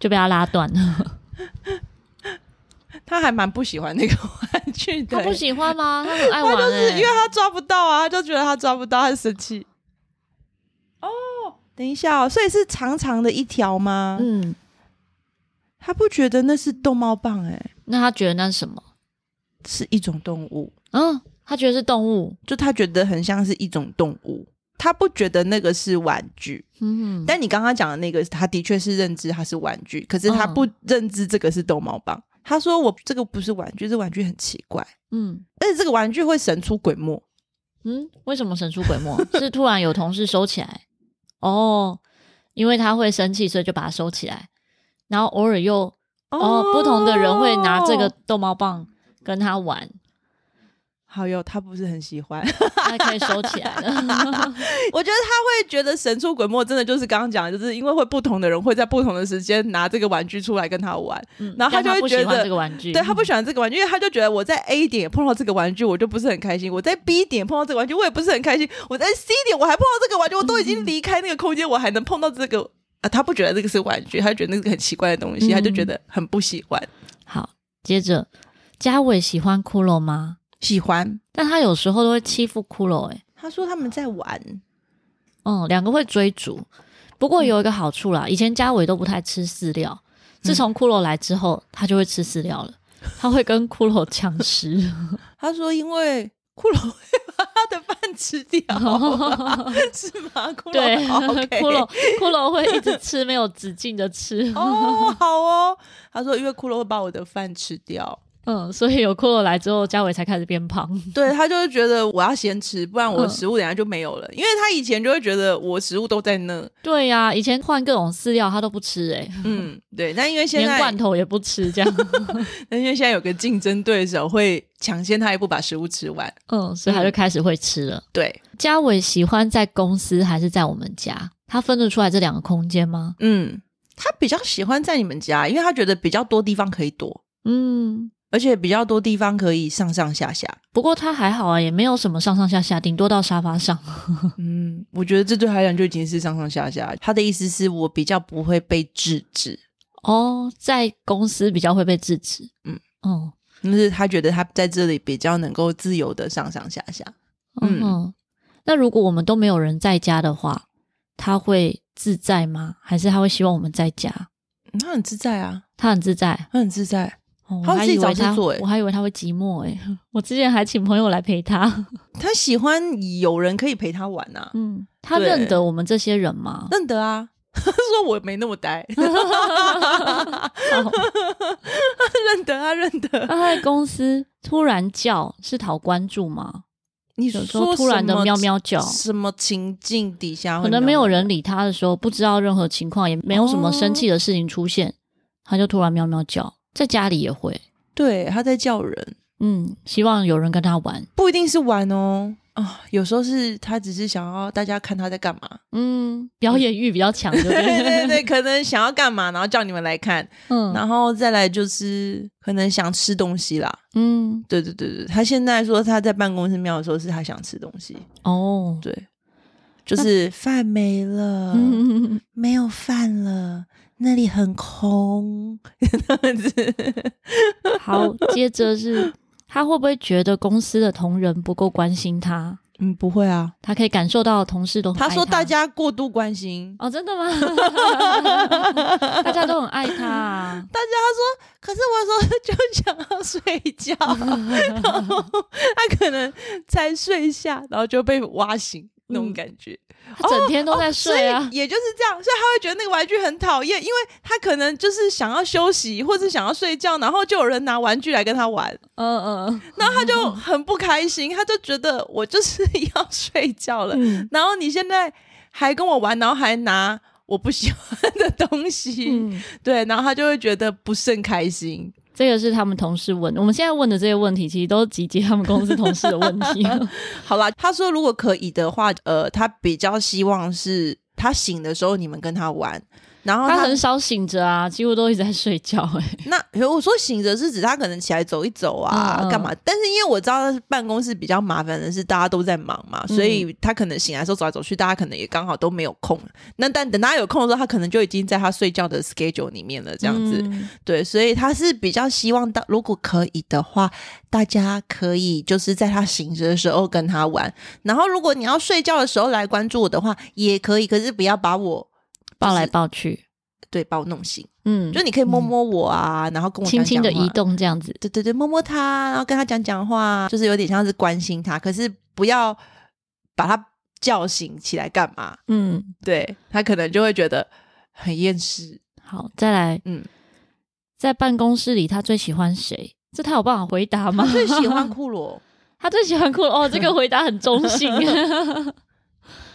就被他拉断了。他还蛮不喜欢那个玩具的，他不喜欢吗？他很爱玩，欸，因为他抓不到啊，他就觉得他抓不到，他生气。哦，等一下哦，所以是长长的一条吗？嗯，他不觉得那是逗猫棒哎，欸，那他觉得那是什么？是一种动物。嗯。他觉得是动物，就他觉得很像是一种动物，他不觉得那个是玩具。嗯哼，但你刚刚讲的那个，他的确是认知它是玩具，可是他不认知这个是逗猫棒，他说我这个不是玩具，这玩具很奇怪，嗯，而且这个玩具会神出鬼没。嗯，为什么神出鬼没？是突然有同事收起来哦，因为他会生气，所以就把它收起来，然后偶尔又哦，哦，不同的人会拿这个逗猫棒跟他玩。好哟，他不是很喜欢，他可以收起来了。我觉得他会觉得神出鬼没，真的就是刚刚讲的，就是因为会不同的人会在不同的时间拿这个玩具出来跟他玩，嗯、然后他就会觉得这个玩具，对他不喜欢这个玩具，因为他就觉得我在 A 点碰到这个玩具，我就不是很开心；我在 B 点碰到这个玩具，我也不是很开心；我在 C 点我还碰到这个玩具，我都已经离开那个空间，我还能碰到这个啊？他不觉得这个是玩具，他觉得那个很奇怪的东西，他就觉得很不喜欢。好，接着嘉伟喜欢骷髅吗？喜欢，但他有时候都会欺负骷髅。哎，他说他们在玩，嗯，两个会追逐。不过有一个好处啦，嗯、以前嘉伟都不太吃饲料，自从骷髅来之后，他就会吃饲料了。他会跟骷髅抢食。他说，因为骷髅会把他的饭吃掉，是吗？骷髅对 骷髅骷髅会一直吃，没有止境的吃。哦，好哦。他说，因为骷髅会把我的饭吃掉。嗯，所以有骷髅来之后，嘉伟才开始变胖。对，他就是觉得我要先吃，不然我的食物等下就没有了。嗯、因为他以前就会觉得我食物都在那。对呀、啊，以前换各种饲料他都不吃哎、欸。嗯，对。但因为现在连罐头也不吃，这样。但因为现在有个竞争对手会抢先他一步把食物吃完，嗯，所以他就开始会吃了。嗯、对，嘉伟喜欢在公司还是在我们家？他分得出来这两个空间吗？嗯，他比较喜欢在你们家，因为他觉得比较多地方可以躲。嗯。而且比较多地方可以上上下下，不过他还好啊，也没有什么上上下下，顶多到沙发上。嗯，我觉得这对他来讲就已经是上上下下。他的意思是我比较不会被制止哦，在公司比较会被制止。嗯哦，就是他觉得他在这里比较能够自由的上上下下。嗯，嗯，那如果我们都没有人在家的话，他会自在吗？还是他会希望我们在家？他很自在啊，他很自在，他很自在。哦、我还以为他，我还以为他会寂寞诶。我之前还请朋友来陪他。他喜欢有人可以陪他玩啊。嗯，他认得我们这些人吗？认得啊。他 说我没那么呆。认得啊，认得。他在公司突然叫，是讨关注吗？你说突然的喵喵叫，什么情境底下？可能没有人理他的时候，不知道任何情况，也没有什么生气的事情出现，哦、他就突然喵喵叫。在家里也会，对，他在叫人，嗯，希望有人跟他玩，不一定是玩哦，啊、哦，有时候是他只是想要大家看他在干嘛，嗯，表演欲比较强，对不对？对对对，可能想要干嘛，然后叫你们来看，嗯，然后再来就是可能想吃东西啦，嗯，对对对对，他现在说他在办公室喵的时候是他想吃东西，哦，对，就是饭没了，嗯、没有饭了。那里很空，这样子。好，接着是他会不会觉得公司的同仁不够关心他？嗯，不会啊，他可以感受到同事都他。他说大家过度关心哦，真的吗？大家都很爱他啊。大家他说，可是我说就想要睡觉，然后他可能才睡下，然后就被挖醒。那种感觉，他 整天都在睡啊，哦哦、也就是这样，所以他会觉得那个玩具很讨厌，因为他可能就是想要休息，或者想要睡觉，然后就有人拿玩具来跟他玩，嗯嗯，然后他就很不开心，他就觉得我就是要睡觉了，嗯、然后你现在还跟我玩，然后还拿我不喜欢的东西，嗯、对，然后他就会觉得不甚开心。这个是他们同事问，我们现在问的这些问题，其实都集结他们公司同事的问题。好吧，他说如果可以的话，呃，他比较希望是他醒的时候你们跟他玩。然后他，他很少醒着啊，几乎都一直在睡觉、欸。哎，那我说醒着是指他可能起来走一走啊，干、嗯、嘛？但是因为我知道办公室比较麻烦的是大家都在忙嘛，嗯、所以他可能醒来的时候走来走去，大家可能也刚好都没有空。那但等他有空的时候，他可能就已经在他睡觉的 schedule 里面了，这样子。嗯、对，所以他是比较希望，到如果可以的话，大家可以就是在他醒着的时候跟他玩。然后如果你要睡觉的时候来关注我的话，也可以，可是不要把我。抱来抱去，对，把我弄醒。嗯，就你可以摸摸我啊，嗯、然后跟我轻轻的移动这样子。对对对，摸摸他，然后跟他讲讲话，就是有点像是关心他，可是不要把他叫醒起来干嘛？嗯，对，他可能就会觉得很厌世。好，再来，嗯，在办公室里他最喜欢谁？这他有办法回答吗？他最喜欢库罗，他最喜欢库罗。哦，这个回答很中性。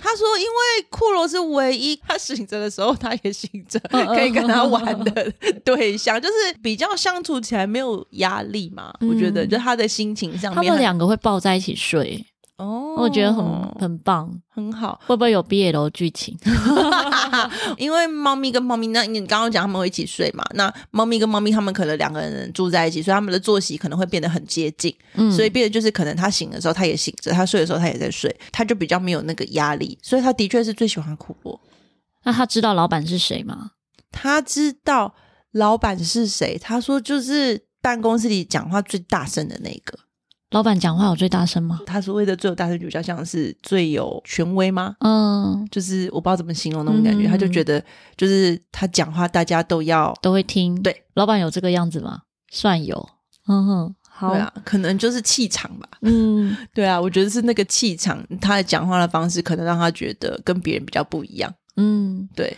他说：“因为库罗是唯一 他醒着的时候，他也醒着，可以跟他玩的对象，就是比较相处起来没有压力嘛。嗯、我觉得，就他的心情上面，他们两个会抱在一起睡。”哦，我觉得很很棒，很好。会不会有 BL 剧情？因为猫咪跟猫咪，那你刚刚讲他们会一起睡嘛？那猫咪跟猫咪，他们可能两个人住在一起，所以他们的作息可能会变得很接近。嗯，所以变得就是可能他醒的时候他也醒着，他睡的时候他也在睡，他就比较没有那个压力。所以他的确是最喜欢库洛。那他知道老板是谁吗？他知道老板是谁。他说就是办公室里讲话最大声的那个。老板讲话有最大声吗？他所谓的最有大声，就比较像是最有权威吗？嗯，就是我不知道怎么形容那种感觉。嗯、他就觉得，就是他讲话，大家都要都会听。对，老板有这个样子吗？算有。嗯哼，好，对啊，可能就是气场吧。嗯，对啊，我觉得是那个气场，他的讲话的方式可能让他觉得跟别人比较不一样。嗯，对。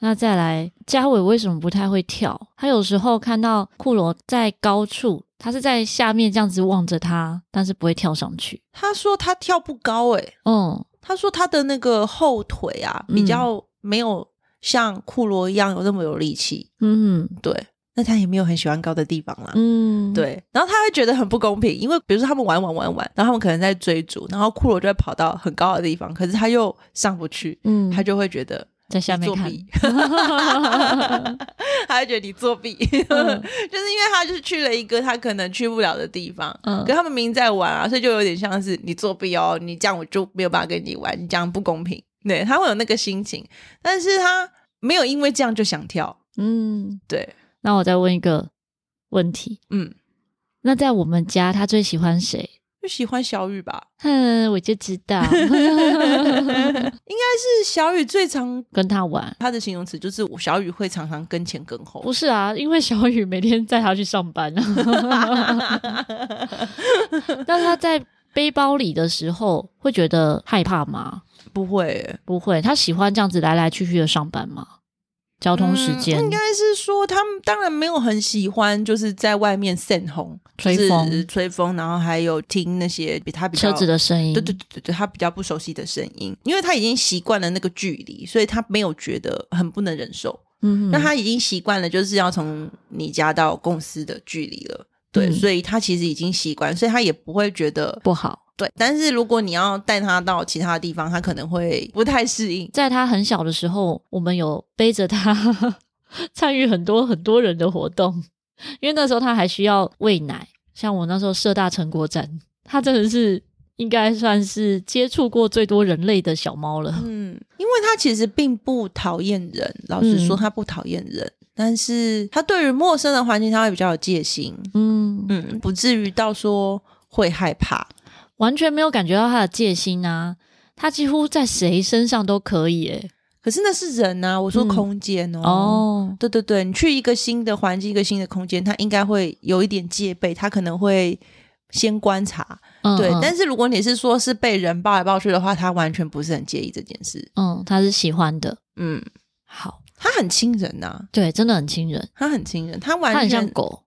那再来，嘉伟为什么不太会跳？他有时候看到库罗在高处。他是在下面这样子望着他，但是不会跳上去。他说他跳不高诶、欸、嗯，他说他的那个后腿啊，比较没有像库罗一样有那么有力气。嗯，对。那他也没有很喜欢高的地方啦。嗯，对。然后他会觉得很不公平，因为比如说他们玩玩玩玩，然后他们可能在追逐，然后库罗就会跑到很高的地方，可是他又上不去。嗯，他就会觉得。在下面看，他会觉得你作弊，嗯、就是因为他就是去了一个他可能去不了的地方，嗯，可他们明明在玩啊，所以就有点像是你作弊哦，你这样我就没有办法跟你玩，你这样不公平，对，他会有那个心情，但是他没有因为这样就想跳，嗯，对。那我再问一个问题，嗯，那在我们家他最喜欢谁？喜欢小雨吧？哼，我就知道，应该是小雨最常 跟他玩。他的形容词就是小雨会常常跟前跟后。不是啊，因为小雨每天载他去上班。但他在背包里的时候会觉得害怕吗？不会，不会。他喜欢这样子来来去去的上班吗？交通时间、嗯、应该是说，他们当然没有很喜欢，就是在外面扇风、吹风、吹风，然后还有听那些比他比较车子的声音，对对对对，他比较不熟悉的声音，因为他已经习惯了那个距离，所以他没有觉得很不能忍受。嗯哼，那他已经习惯了，就是要从你家到公司的距离了，对，嗯、所以他其实已经习惯，所以他也不会觉得不好。对，但是如果你要带他到其他地方，他可能会不太适应。在他很小的时候，我们有背着他 参与很多很多人的活动，因为那时候他还需要喂奶。像我那时候社大成果展，他真的是应该算是接触过最多人类的小猫了。嗯，因为它其实并不讨厌人，老实说它不讨厌人，嗯、但是它对于陌生的环境它会比较有戒心。嗯嗯，不至于到说会害怕。完全没有感觉到他的戒心啊，他几乎在谁身上都可以诶。可是那是人啊，我说空间哦。嗯、哦，对对对，你去一个新的环境，一个新的空间，他应该会有一点戒备，他可能会先观察。嗯、对，但是如果你是说是被人抱来抱去的话，他完全不是很介意这件事。嗯，他是喜欢的。嗯，好，他很亲人呐、啊，对，真的很亲人，他很亲人，他完全他很像狗，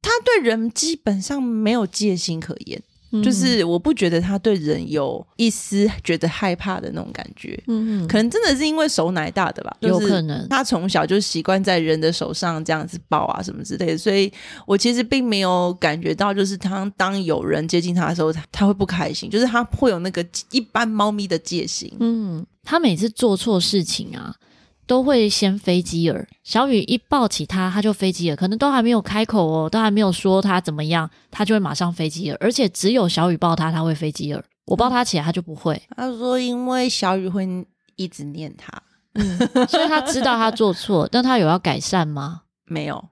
他对人基本上没有戒心可言。就是我不觉得他对人有一丝觉得害怕的那种感觉，嗯，可能真的是因为手奶大的吧，有可能。他从小就习惯在人的手上这样子抱啊什么之类的，所以我其实并没有感觉到，就是他当有人接近他的时候，他他会不开心，就是他会有那个一般猫咪的戒心，嗯，他每次做错事情啊。都会先飞机耳，小雨一抱起他，他就飞机耳，可能都还没有开口哦，都还没有说他怎么样，他就会马上飞机耳，而且只有小雨抱他，他会飞机耳，我抱他起来，他就不会。他说，因为小雨会一直念他，嗯，所以他知道他做错，但他有要改善吗？没有，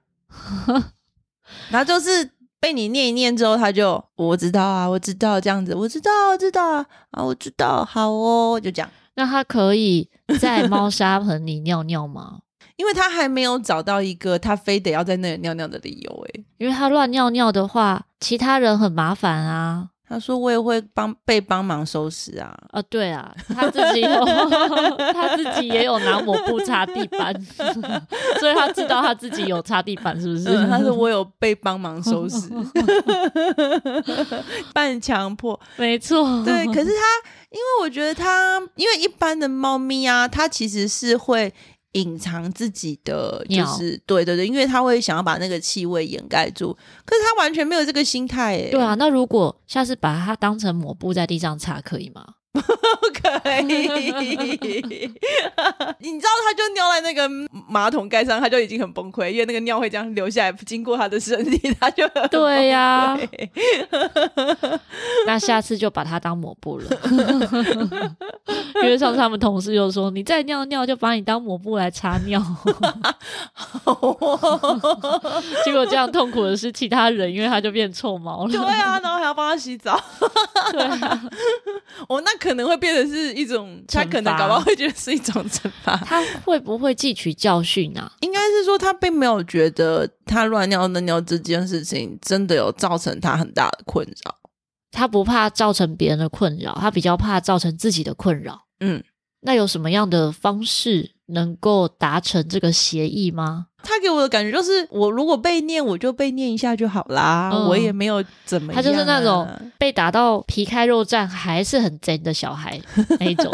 然后就是被你念一念之后，他就我知道啊，我知道这样子，我知道，我知道啊，啊，我知道，好哦，就这样。那他可以 在猫砂盆里尿尿吗？因为他还没有找到一个他非得要在那里尿尿的理由诶，因为他乱尿尿的话，其他人很麻烦啊。他说：“我也会帮被帮忙收拾啊。”啊，对啊，他自己有，他自己也有拿抹布擦地板，所以他知道他自己有擦地板，是不是？嗯、他说：“我有被帮忙收拾，半强迫，没错。”对，可是他，因为我觉得他，因为一般的猫咪啊，它其实是会。隐藏自己的就是对对对，因为他会想要把那个气味掩盖住，可是他完全没有这个心态诶。对啊，那如果下次把它当成抹布在地上擦，可以吗？可以，你知道，他就尿在那个马桶盖上，他就已经很崩溃，因为那个尿会这样流下来，经过他的身体，他就对呀、啊。那下次就把它当抹布了，因为上次他们同事就说：“你再尿尿，就把你当抹布来擦尿。”结果这样痛苦的是其他人，因为他就变臭毛了。对啊，然后还要帮他洗澡。对啊，我那。可能会变成是一种，他可能搞不好会觉得是一种惩罚。他会不会汲取教训啊？应该是说他并没有觉得他乱尿的尿这件事情真的有造成他很大的困扰。他不怕造成别人的困扰，他比较怕造成自己的困扰。嗯，那有什么样的方式能够达成这个协议吗？他给我的感觉就是，我如果被念，我就被念一下就好啦，嗯、我也没有怎么样、啊。他就是那种被打到皮开肉绽还是很真的小孩那一种。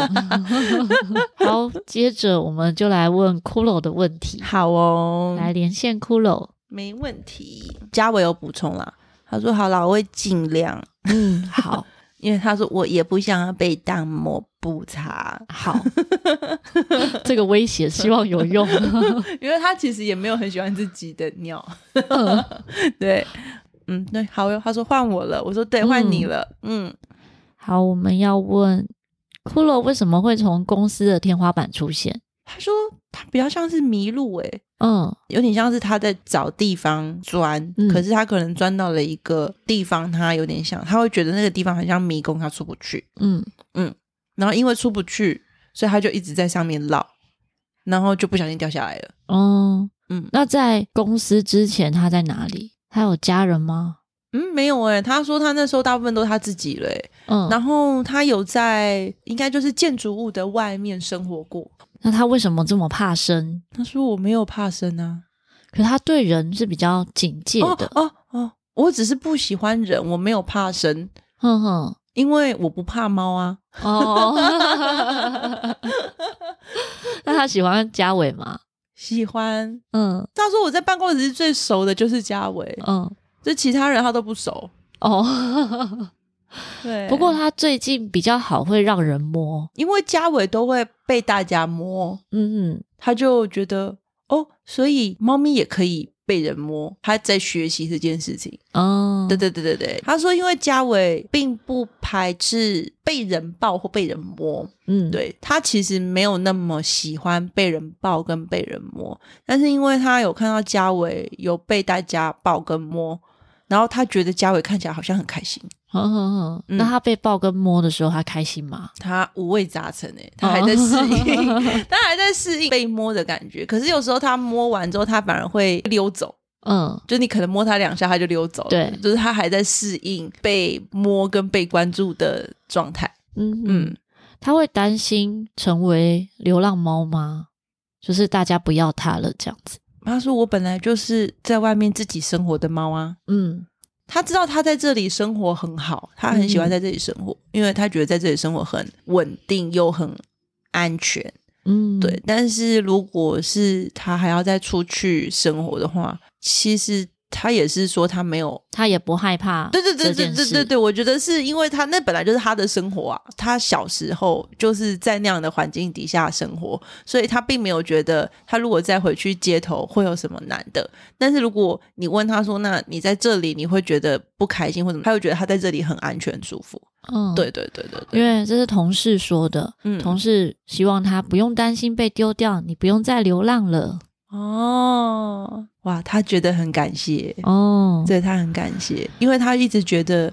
好，接着我们就来问骷髅的问题。好哦，来连线骷髅，没问题。嘉伟有补充啦，他说好啦，我会尽量。嗯，好。因为他说我也不想要被当抹布擦，好，这个威胁希望有用，因为他其实也没有很喜欢自己的尿，对，嗯，对，好哟，他说换我了，我说对，换你了，嗯，嗯好，我们要问骷髅为什么会从公司的天花板出现？他说他比较像是迷路，诶。嗯，有点像是他在找地方钻，嗯、可是他可能钻到了一个地方，他有点像，他会觉得那个地方很像迷宫，他出不去。嗯嗯，然后因为出不去，所以他就一直在上面绕，然后就不小心掉下来了。哦，嗯，那在公司之前他在哪里？他有家人吗？嗯，没有诶、欸。他说他那时候大部分都是他自己了、欸。嗯，然后他有在应该就是建筑物的外面生活过。那他为什么这么怕生？他说我没有怕生啊，可他对人是比较警戒的。哦哦，哦，我只是不喜欢人，我没有怕生。哼哼，因为我不怕猫啊。哦，那他喜欢嘉伟吗？喜欢。嗯，他说我在办公室最熟的就是嘉伟。嗯，这其他人他都不熟。哦。对，不过他最近比较好，会让人摸，因为嘉伟都会被大家摸，嗯嗯，他就觉得哦，所以猫咪也可以被人摸，他在学习这件事情。哦，对对对对对，他说，因为嘉伟并不排斥被人抱或被人摸，嗯，对，他其实没有那么喜欢被人抱跟被人摸，但是因为他有看到嘉伟有被大家抱跟摸，然后他觉得嘉伟看起来好像很开心。嗯嗯嗯，那他被抱跟摸的时候，他开心吗？他五味杂陈诶，他还在适应，哦、他还在适应被摸的感觉。可是有时候他摸完之后，他反而会溜走。嗯，就你可能摸他两下，他就溜走了。对，就是他还在适应被摸跟被关注的状态。嗯嗯，嗯他会担心成为流浪猫吗？就是大家不要他了这样子。他说：“我本来就是在外面自己生活的猫啊。”嗯。他知道他在这里生活很好，他很喜欢在这里生活，嗯、因为他觉得在这里生活很稳定又很安全。嗯，对。但是如果是他还要再出去生活的话，其实。他也是说他没有，他也不害怕。对对对对对对对，我觉得是因为他那本来就是他的生活啊，他小时候就是在那样的环境底下生活，所以他并没有觉得他如果再回去街头会有什么难的。但是如果你问他说，那你在这里你会觉得不开心或什么，他会觉得他在这里很安全舒服。嗯，对对对对对，因为这是同事说的，嗯，同事希望他不用担心被丢掉，你不用再流浪了。哦，哇，他觉得很感谢。哦，对，他很感谢，因为他一直觉得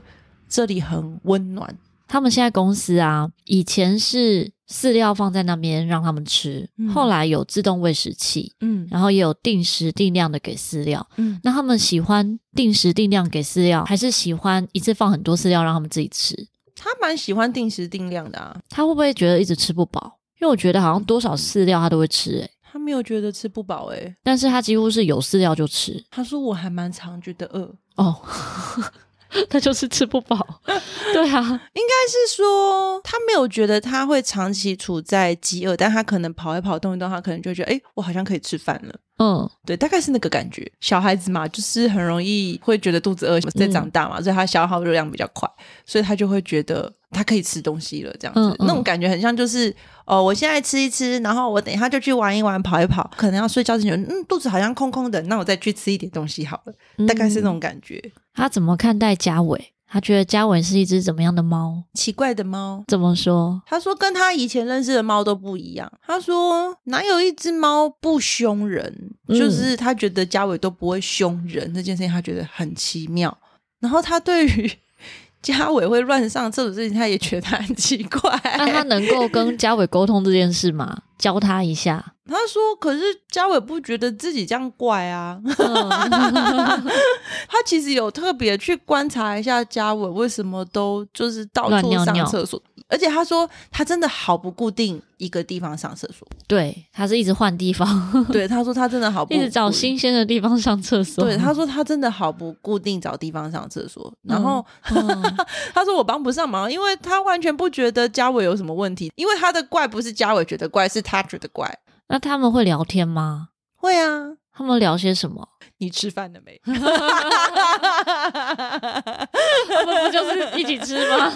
这里很温暖。他们现在公司啊，以前是饲料放在那边让他们吃，嗯、后来有自动喂食器，嗯，然后也有定时定量的给饲料，嗯，那他们喜欢定时定量给饲料，还是喜欢一次放很多饲料让他们自己吃？他蛮喜欢定时定量的啊，他会不会觉得一直吃不饱？因为我觉得好像多少饲料他都会吃、欸，诶他没有觉得吃不饱、欸，诶但是他几乎是有饲料就吃。他说我还蛮常觉得饿哦。他就是吃不饱，对啊，应该是说他没有觉得他会长期处在饥饿，但他可能跑一跑、动一动，他可能就觉得，哎，我好像可以吃饭了。嗯，对，大概是那个感觉。小孩子嘛，就是很容易会觉得肚子饿，在长大嘛，嗯、所以他消耗热量比较快，所以他就会觉得他可以吃东西了，这样子，嗯嗯、那种感觉很像就是，哦，我现在吃一吃，然后我等一下就去玩一玩、跑一跑，可能要睡觉之前，嗯，肚子好像空空的，那我再去吃一点东西好了，嗯、大概是那种感觉。他怎么看待嘉伟？他觉得嘉伟是一只怎么样的猫？奇怪的猫？怎么说？他说跟他以前认识的猫都不一样。他说哪有一只猫不凶人？嗯、就是他觉得嘉伟都不会凶人，这件事情他觉得很奇妙。然后他对于嘉伟会乱上厕所这件事情，他也觉得很奇怪。那他能够跟嘉伟沟通这件事吗？教他一下。他说：“可是嘉伟不觉得自己这样怪啊。嗯 ”他其实有特别去观察一下嘉伟为什么都就是到处上厕所，尿尿，而且他说他真的好不固定一个地方上厕所。对，他是一直换地方。对，他说他真的好不，一直找新鲜的地方上厕所。对，他说他真的好不固定找地方上厕所。然后、嗯嗯、他说我帮不上忙，因为他完全不觉得嘉伟有什么问题，因为他的怪不是嘉伟觉得怪，是他觉得怪。那他们会聊天吗？会啊，他们聊些什么？你吃饭了没？他们不就是一起吃吗？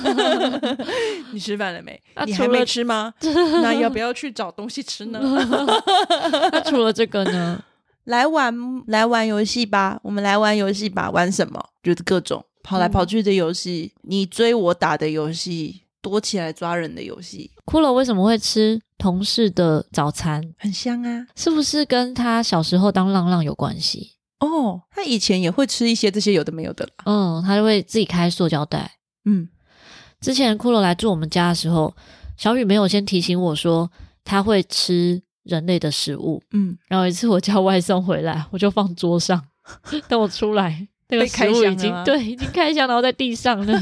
你吃饭了没？你还没吃吗？那要不要去找东西吃呢？那除了这个呢？来玩来玩游戏吧，我们来玩游戏吧。玩什么？就是各种跑来跑去的游戏，嗯、你追我打的游戏，躲起来抓人的游戏。骷髅为什么会吃同事的早餐？很香啊，是不是跟他小时候当浪浪有关系？哦，他以前也会吃一些这些有的没有的。嗯，他就会自己开塑胶袋。嗯，之前骷髅来住我们家的时候，小雨没有先提醒我说他会吃人类的食物。嗯，然后一次我叫外送回来，我就放桌上，等我出来，那个食物已经对已经开箱，然后在地上了。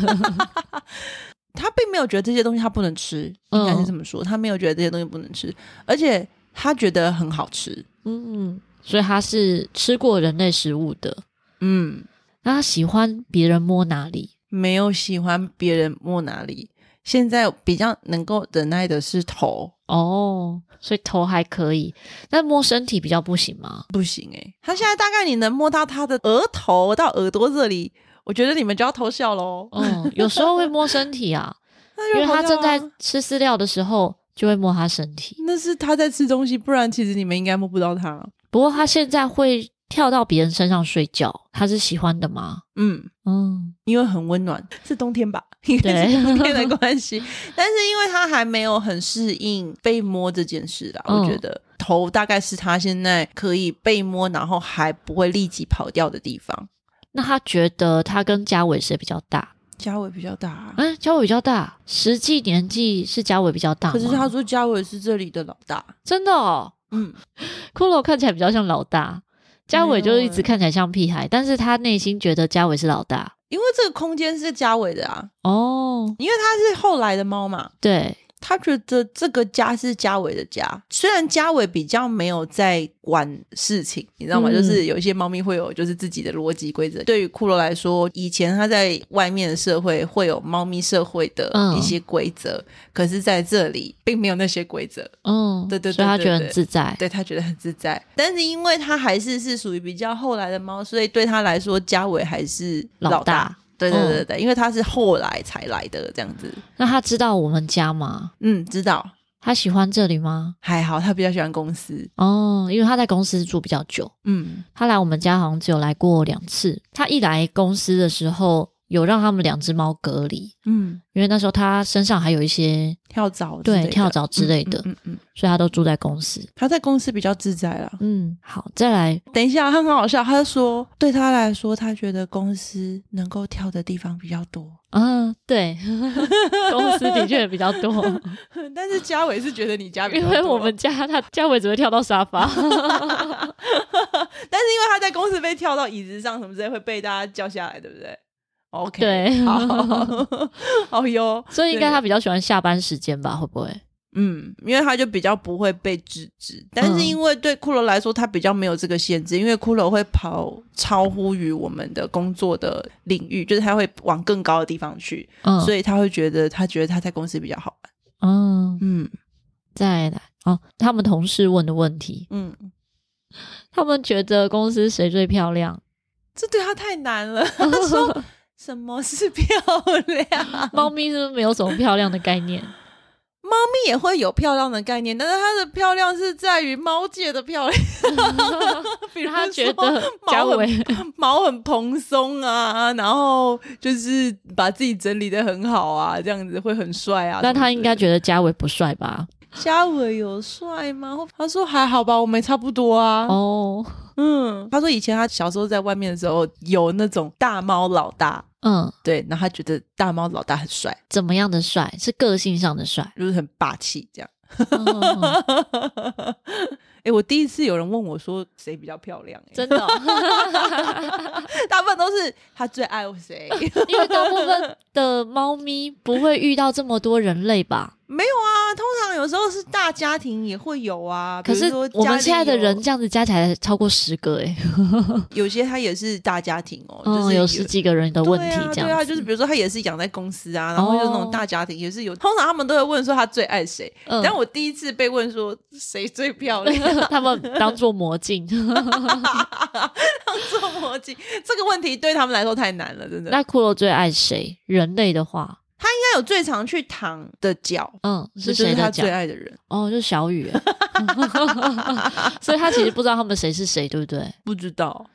他并没有觉得这些东西他不能吃，应该是这么说。嗯、他没有觉得这些东西不能吃，而且他觉得很好吃。嗯，所以他是吃过人类食物的。嗯，那他喜欢别人摸哪里？没有喜欢别人摸哪里。现在比较能够忍耐的是头。哦，所以头还可以，但摸身体比较不行吗？不行诶、欸，他现在大概你能摸到他的额头到耳朵这里。我觉得你们就要偷笑喽。嗯，有时候会摸身体啊，啊因为他正在吃饲料的时候就会摸他身体。那是他在吃东西，不然其实你们应该摸不到他。不过他现在会跳到别人身上睡觉，他是喜欢的吗？嗯嗯，因为很温暖，是冬天吧？因为是冬天的 关系。但是因为他还没有很适应被摸这件事啦，嗯、我觉得头大概是他现在可以被摸，然后还不会立即跑掉的地方。那他觉得他跟嘉伟谁比较大？嘉伟比较大啊。嗯，嘉伟比较大，实际年纪是嘉伟比较大。可是他说嘉伟是这里的老大，真的哦。嗯，骷髅看起来比较像老大，嘉伟就是一直看起来像屁孩，但是他内心觉得嘉伟是老大，因为这个空间是嘉伟的啊。哦，因为他是后来的猫嘛。对。他觉得这个家是家伟的家，虽然家伟比较没有在管事情，你知道吗？嗯、就是有一些猫咪会有就是自己的逻辑规则。对于骷髅来说，以前他在外面的社会会有猫咪社会的一些规则，嗯、可是在这里并没有那些规则。嗯，对对对，对，所以他觉得很自在，对他觉得很自在。但是因为他还是是属于比较后来的猫，所以对他来说，家伟还是老大。老大对对对对，嗯、因为他是后来才来的这样子。那他知道我们家吗？嗯，知道。他喜欢这里吗？还好，他比较喜欢公司。哦，因为他在公司住比较久。嗯，他来我们家好像只有来过两次。他一来公司的时候，有让他们两只猫隔离。嗯，因为那时候他身上还有一些跳蚤，对跳蚤之类的。嗯嗯。嗯嗯所以他都住在公司。他在公司比较自在了。嗯，好，再来，等一下，他很好笑。他说，对他来说，他觉得公司能够跳的地方比较多。啊，对，公司的确比较多。但是家伟是觉得你家比较多，因为我们家他家伟只会跳到沙发。但是因为他在公司被跳到椅子上什么之类，会被大家叫下来，对不对？OK，对，好，好哟。所以应该他比较喜欢下班时间吧？会不会？嗯，因为他就比较不会被制止。但是因为对骷髅来说，他比较没有这个限制，因为骷髅会跑超乎于我们的工作的领域，就是他会往更高的地方去，嗯，所以他会觉得他觉得他在公司比较好玩。嗯嗯，再来哦，他们同事问的问题，嗯，他们觉得公司谁最漂亮？这对他太难了。他说。什么是漂亮？猫咪是不是没有什么漂亮的概念？猫咪也会有漂亮的概念，但是它的漂亮是在于猫界的漂亮。比如他觉得毛很毛 很蓬松啊，然后就是把自己整理的很好啊，这样子会很帅啊。那他应该觉得家伟不帅吧？家伟有帅吗？他说还好吧，我们差不多啊。哦。嗯，他说以前他小时候在外面的时候有那种大猫老大，嗯，对，然后他觉得大猫老大很帅，怎么样的帅？是个性上的帅，就是很霸气这样。哎、欸，我第一次有人问我说谁比较漂亮、欸，真的、哦，大部分都是他最爱谁，因为大部分的猫咪不会遇到这么多人类吧？没有啊，通常有时候是大家庭也会有啊。可是我们现在的人这样子加起来超过十个哎、欸，有些他也是大家庭哦，嗯、就是有十几个人的问题这样子。对啊，就是比如说他也是养在公司啊，然后就那种大家庭也是有。通常他们都会问说他最爱谁，嗯、但我第一次被问说谁最漂亮，他们当做魔镜，当做魔镜这个问题对他们来说太难了，真的。那骷髅最爱谁？人类的话。他应该有最常去躺的脚，嗯，是谁他最爱的人？哦，就是小雨，所以他其实不知道他们谁是谁，对不对？不知道。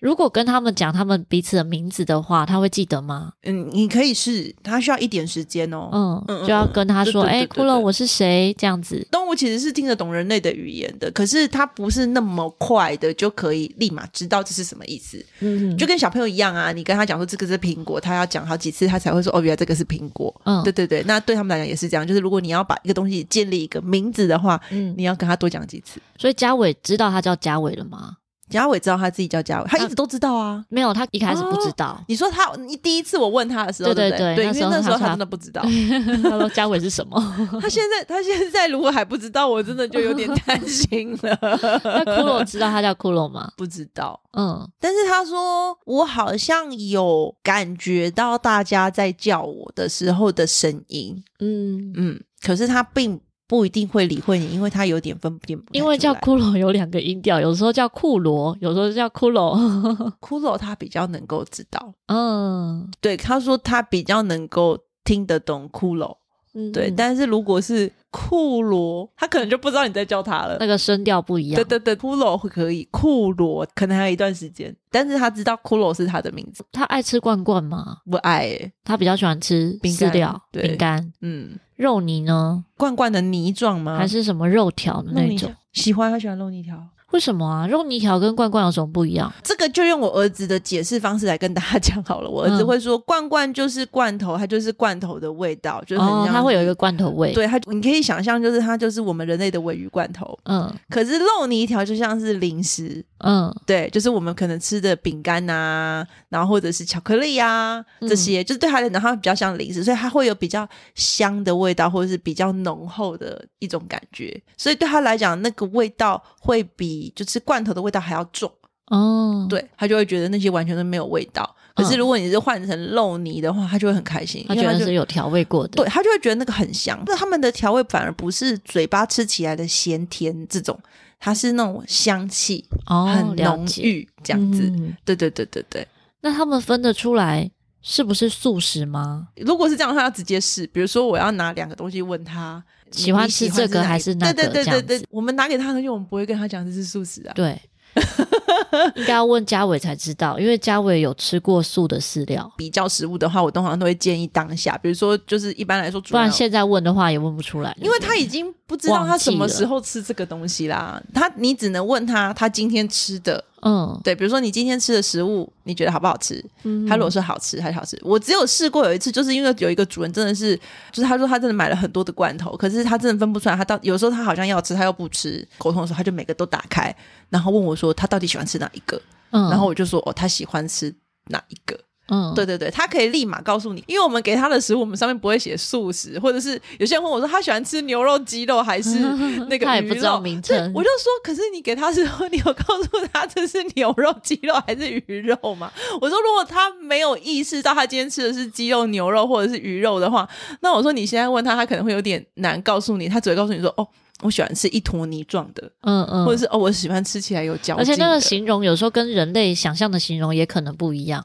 如果跟他们讲他们彼此的名字的话，他会记得吗？嗯，你可以试，他需要一点时间哦。嗯，就要跟他说，哎，骷髅，我是谁？这样子。动物其实是听得懂人类的语言的，可是它不是那么快的就可以立马知道这是什么意思。嗯，就跟小朋友一样啊，你跟他讲说这个是苹果，他要讲好几次，他才会说哦，原来这个是苹果。嗯，对对对，那对他们来讲也是这样，就是如果你要把一个东西建立一个名字的话，嗯，你要跟他多讲几次。所以嘉伟知道他叫嘉伟了吗？家伟知道他自己叫家伟，他一直都知道啊。没有，他一开始不知道。你说他，你第一次我问他的时候，对对对，对，因为那时候他真的不知道。他说家伟是什么？他现在他现在如果还不知道，我真的就有点担心了。那骷髅知道他叫骷髅吗？不知道。嗯，但是他说我好像有感觉到大家在叫我的时候的声音。嗯嗯，可是他并。不一定会理会你，因为他有点分辨不。因为叫骷髅有两个音调，有时候叫库罗，有时候叫骷髅。骷髅他比较能够知道，嗯，对，他说他比较能够听得懂骷髅，嗯，对。但是如果是库罗，他可能就不知道你在叫他了，那个声调不一样。对对对，骷髅会可以，库罗可能还有一段时间，但是他知道骷髅是他的名字。他爱吃罐罐吗？不爱、欸，他比较喜欢吃饲料、饼干，嗯。肉泥呢？罐罐的泥状吗？还是什么肉条的那种？喜欢，他喜欢肉泥条。为什么啊？肉泥条跟罐罐有什么不一样？这个就用我儿子的解释方式来跟大家讲好了。我儿子会说，罐罐就是罐头，它就是罐头的味道，就是很像、哦、它会有一个罐头味。对，它你可以想象，就是它就是我们人类的尾鱼罐头。嗯，可是肉泥条就像是零食。嗯，对，就是我们可能吃的饼干啊，然后或者是巧克力啊这些，嗯、就是对它来讲，它比较像零食，所以它会有比较香的味道，或者是比较浓厚的一种感觉。所以对他来讲，那个味道会比就吃罐头的味道还要重哦，对，他就会觉得那些完全都没有味道。可是如果你是换成肉泥的话，他就会很开心，他觉得是有调味过的，对，他就会觉得那个很香。那他们的调味反而不是嘴巴吃起来的咸甜这种，它是那种香气哦，很浓郁这样子。嗯、对对对对对。那他们分得出来是不是素食吗？如果是这样，他要直接试。比如说，我要拿两个东西问他。喜欢吃这个还是那个？对对对对对，我们拿给他的东西，我们不会跟他讲这是素食啊。对，应该要问嘉伟才知道，因为嘉伟有吃过素的饲料。比较食物的话，我通常都会建议当下，比如说就是一般来说，不然现在问的话也问不出来，因为他已经不知道他什么时候吃这个东西啦。他你只能问他他今天吃的，嗯，对，比如说你今天吃的食物，你觉得好不好吃？嗯，他如果说好吃还是好吃，我只有试过有一次，就是因为有一个主人真的是，就是他说他真的买了很多的罐头，可是他真的分不出来，他到有时候他好像要吃，他又不吃。沟通的时候，他就每个都打开，然后问我说他到底喜欢吃哪一个？嗯，然后我就说哦，他喜欢吃哪一个？嗯，对对对，他可以立马告诉你，因为我们给他的食物，我们上面不会写素食，或者是有些人问我说他喜欢吃牛肉、鸡肉还是 那个鱼肉，他也不知道名称。我就说，可是你给他时候，你有告诉他这是牛肉、鸡肉还是鱼肉吗？我说，如果他没有意识到他今天吃的是鸡肉、牛肉或者是鱼肉的话，那我说你现在问他，他可能会有点难告诉你，他只会告诉你说，哦，我喜欢吃一坨泥状的，嗯嗯，或者是哦，我喜欢吃起来有嚼劲，而且那个形容有时候跟人类想象的形容也可能不一样。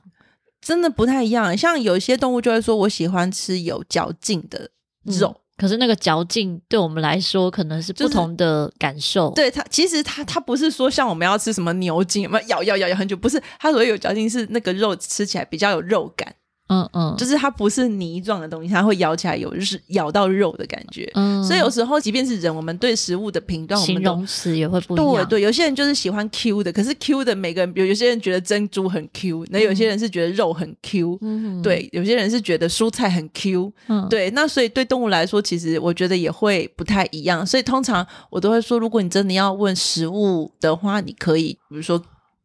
真的不太一样，像有些动物就会说，我喜欢吃有嚼劲的肉，嗯，可是那个嚼劲对我们来说可能是不同的感受。就是，对它，其实它它不是说像我们要吃什么牛筋，有没有咬咬咬咬很久，不是，它所谓有嚼劲是那个肉吃起来比较有肉感。嗯嗯，就是它不是泥状的东西，它会咬起来有就是咬到肉的感觉。嗯，所以有时候即便是人，我们对食物的评断，形容词也会不一样。对对，有些人就是喜欢 Q 的，可是 Q 的每个人，比如有些人觉得珍珠很 Q，那有些人是觉得肉很 Q。嗯，对，有些人是觉得蔬菜很 Q。嗯，对，那所以对动物来说，其实我觉得也会不太一样。所以通常我都会说，如果你真的要问食物的话，你可以比如说。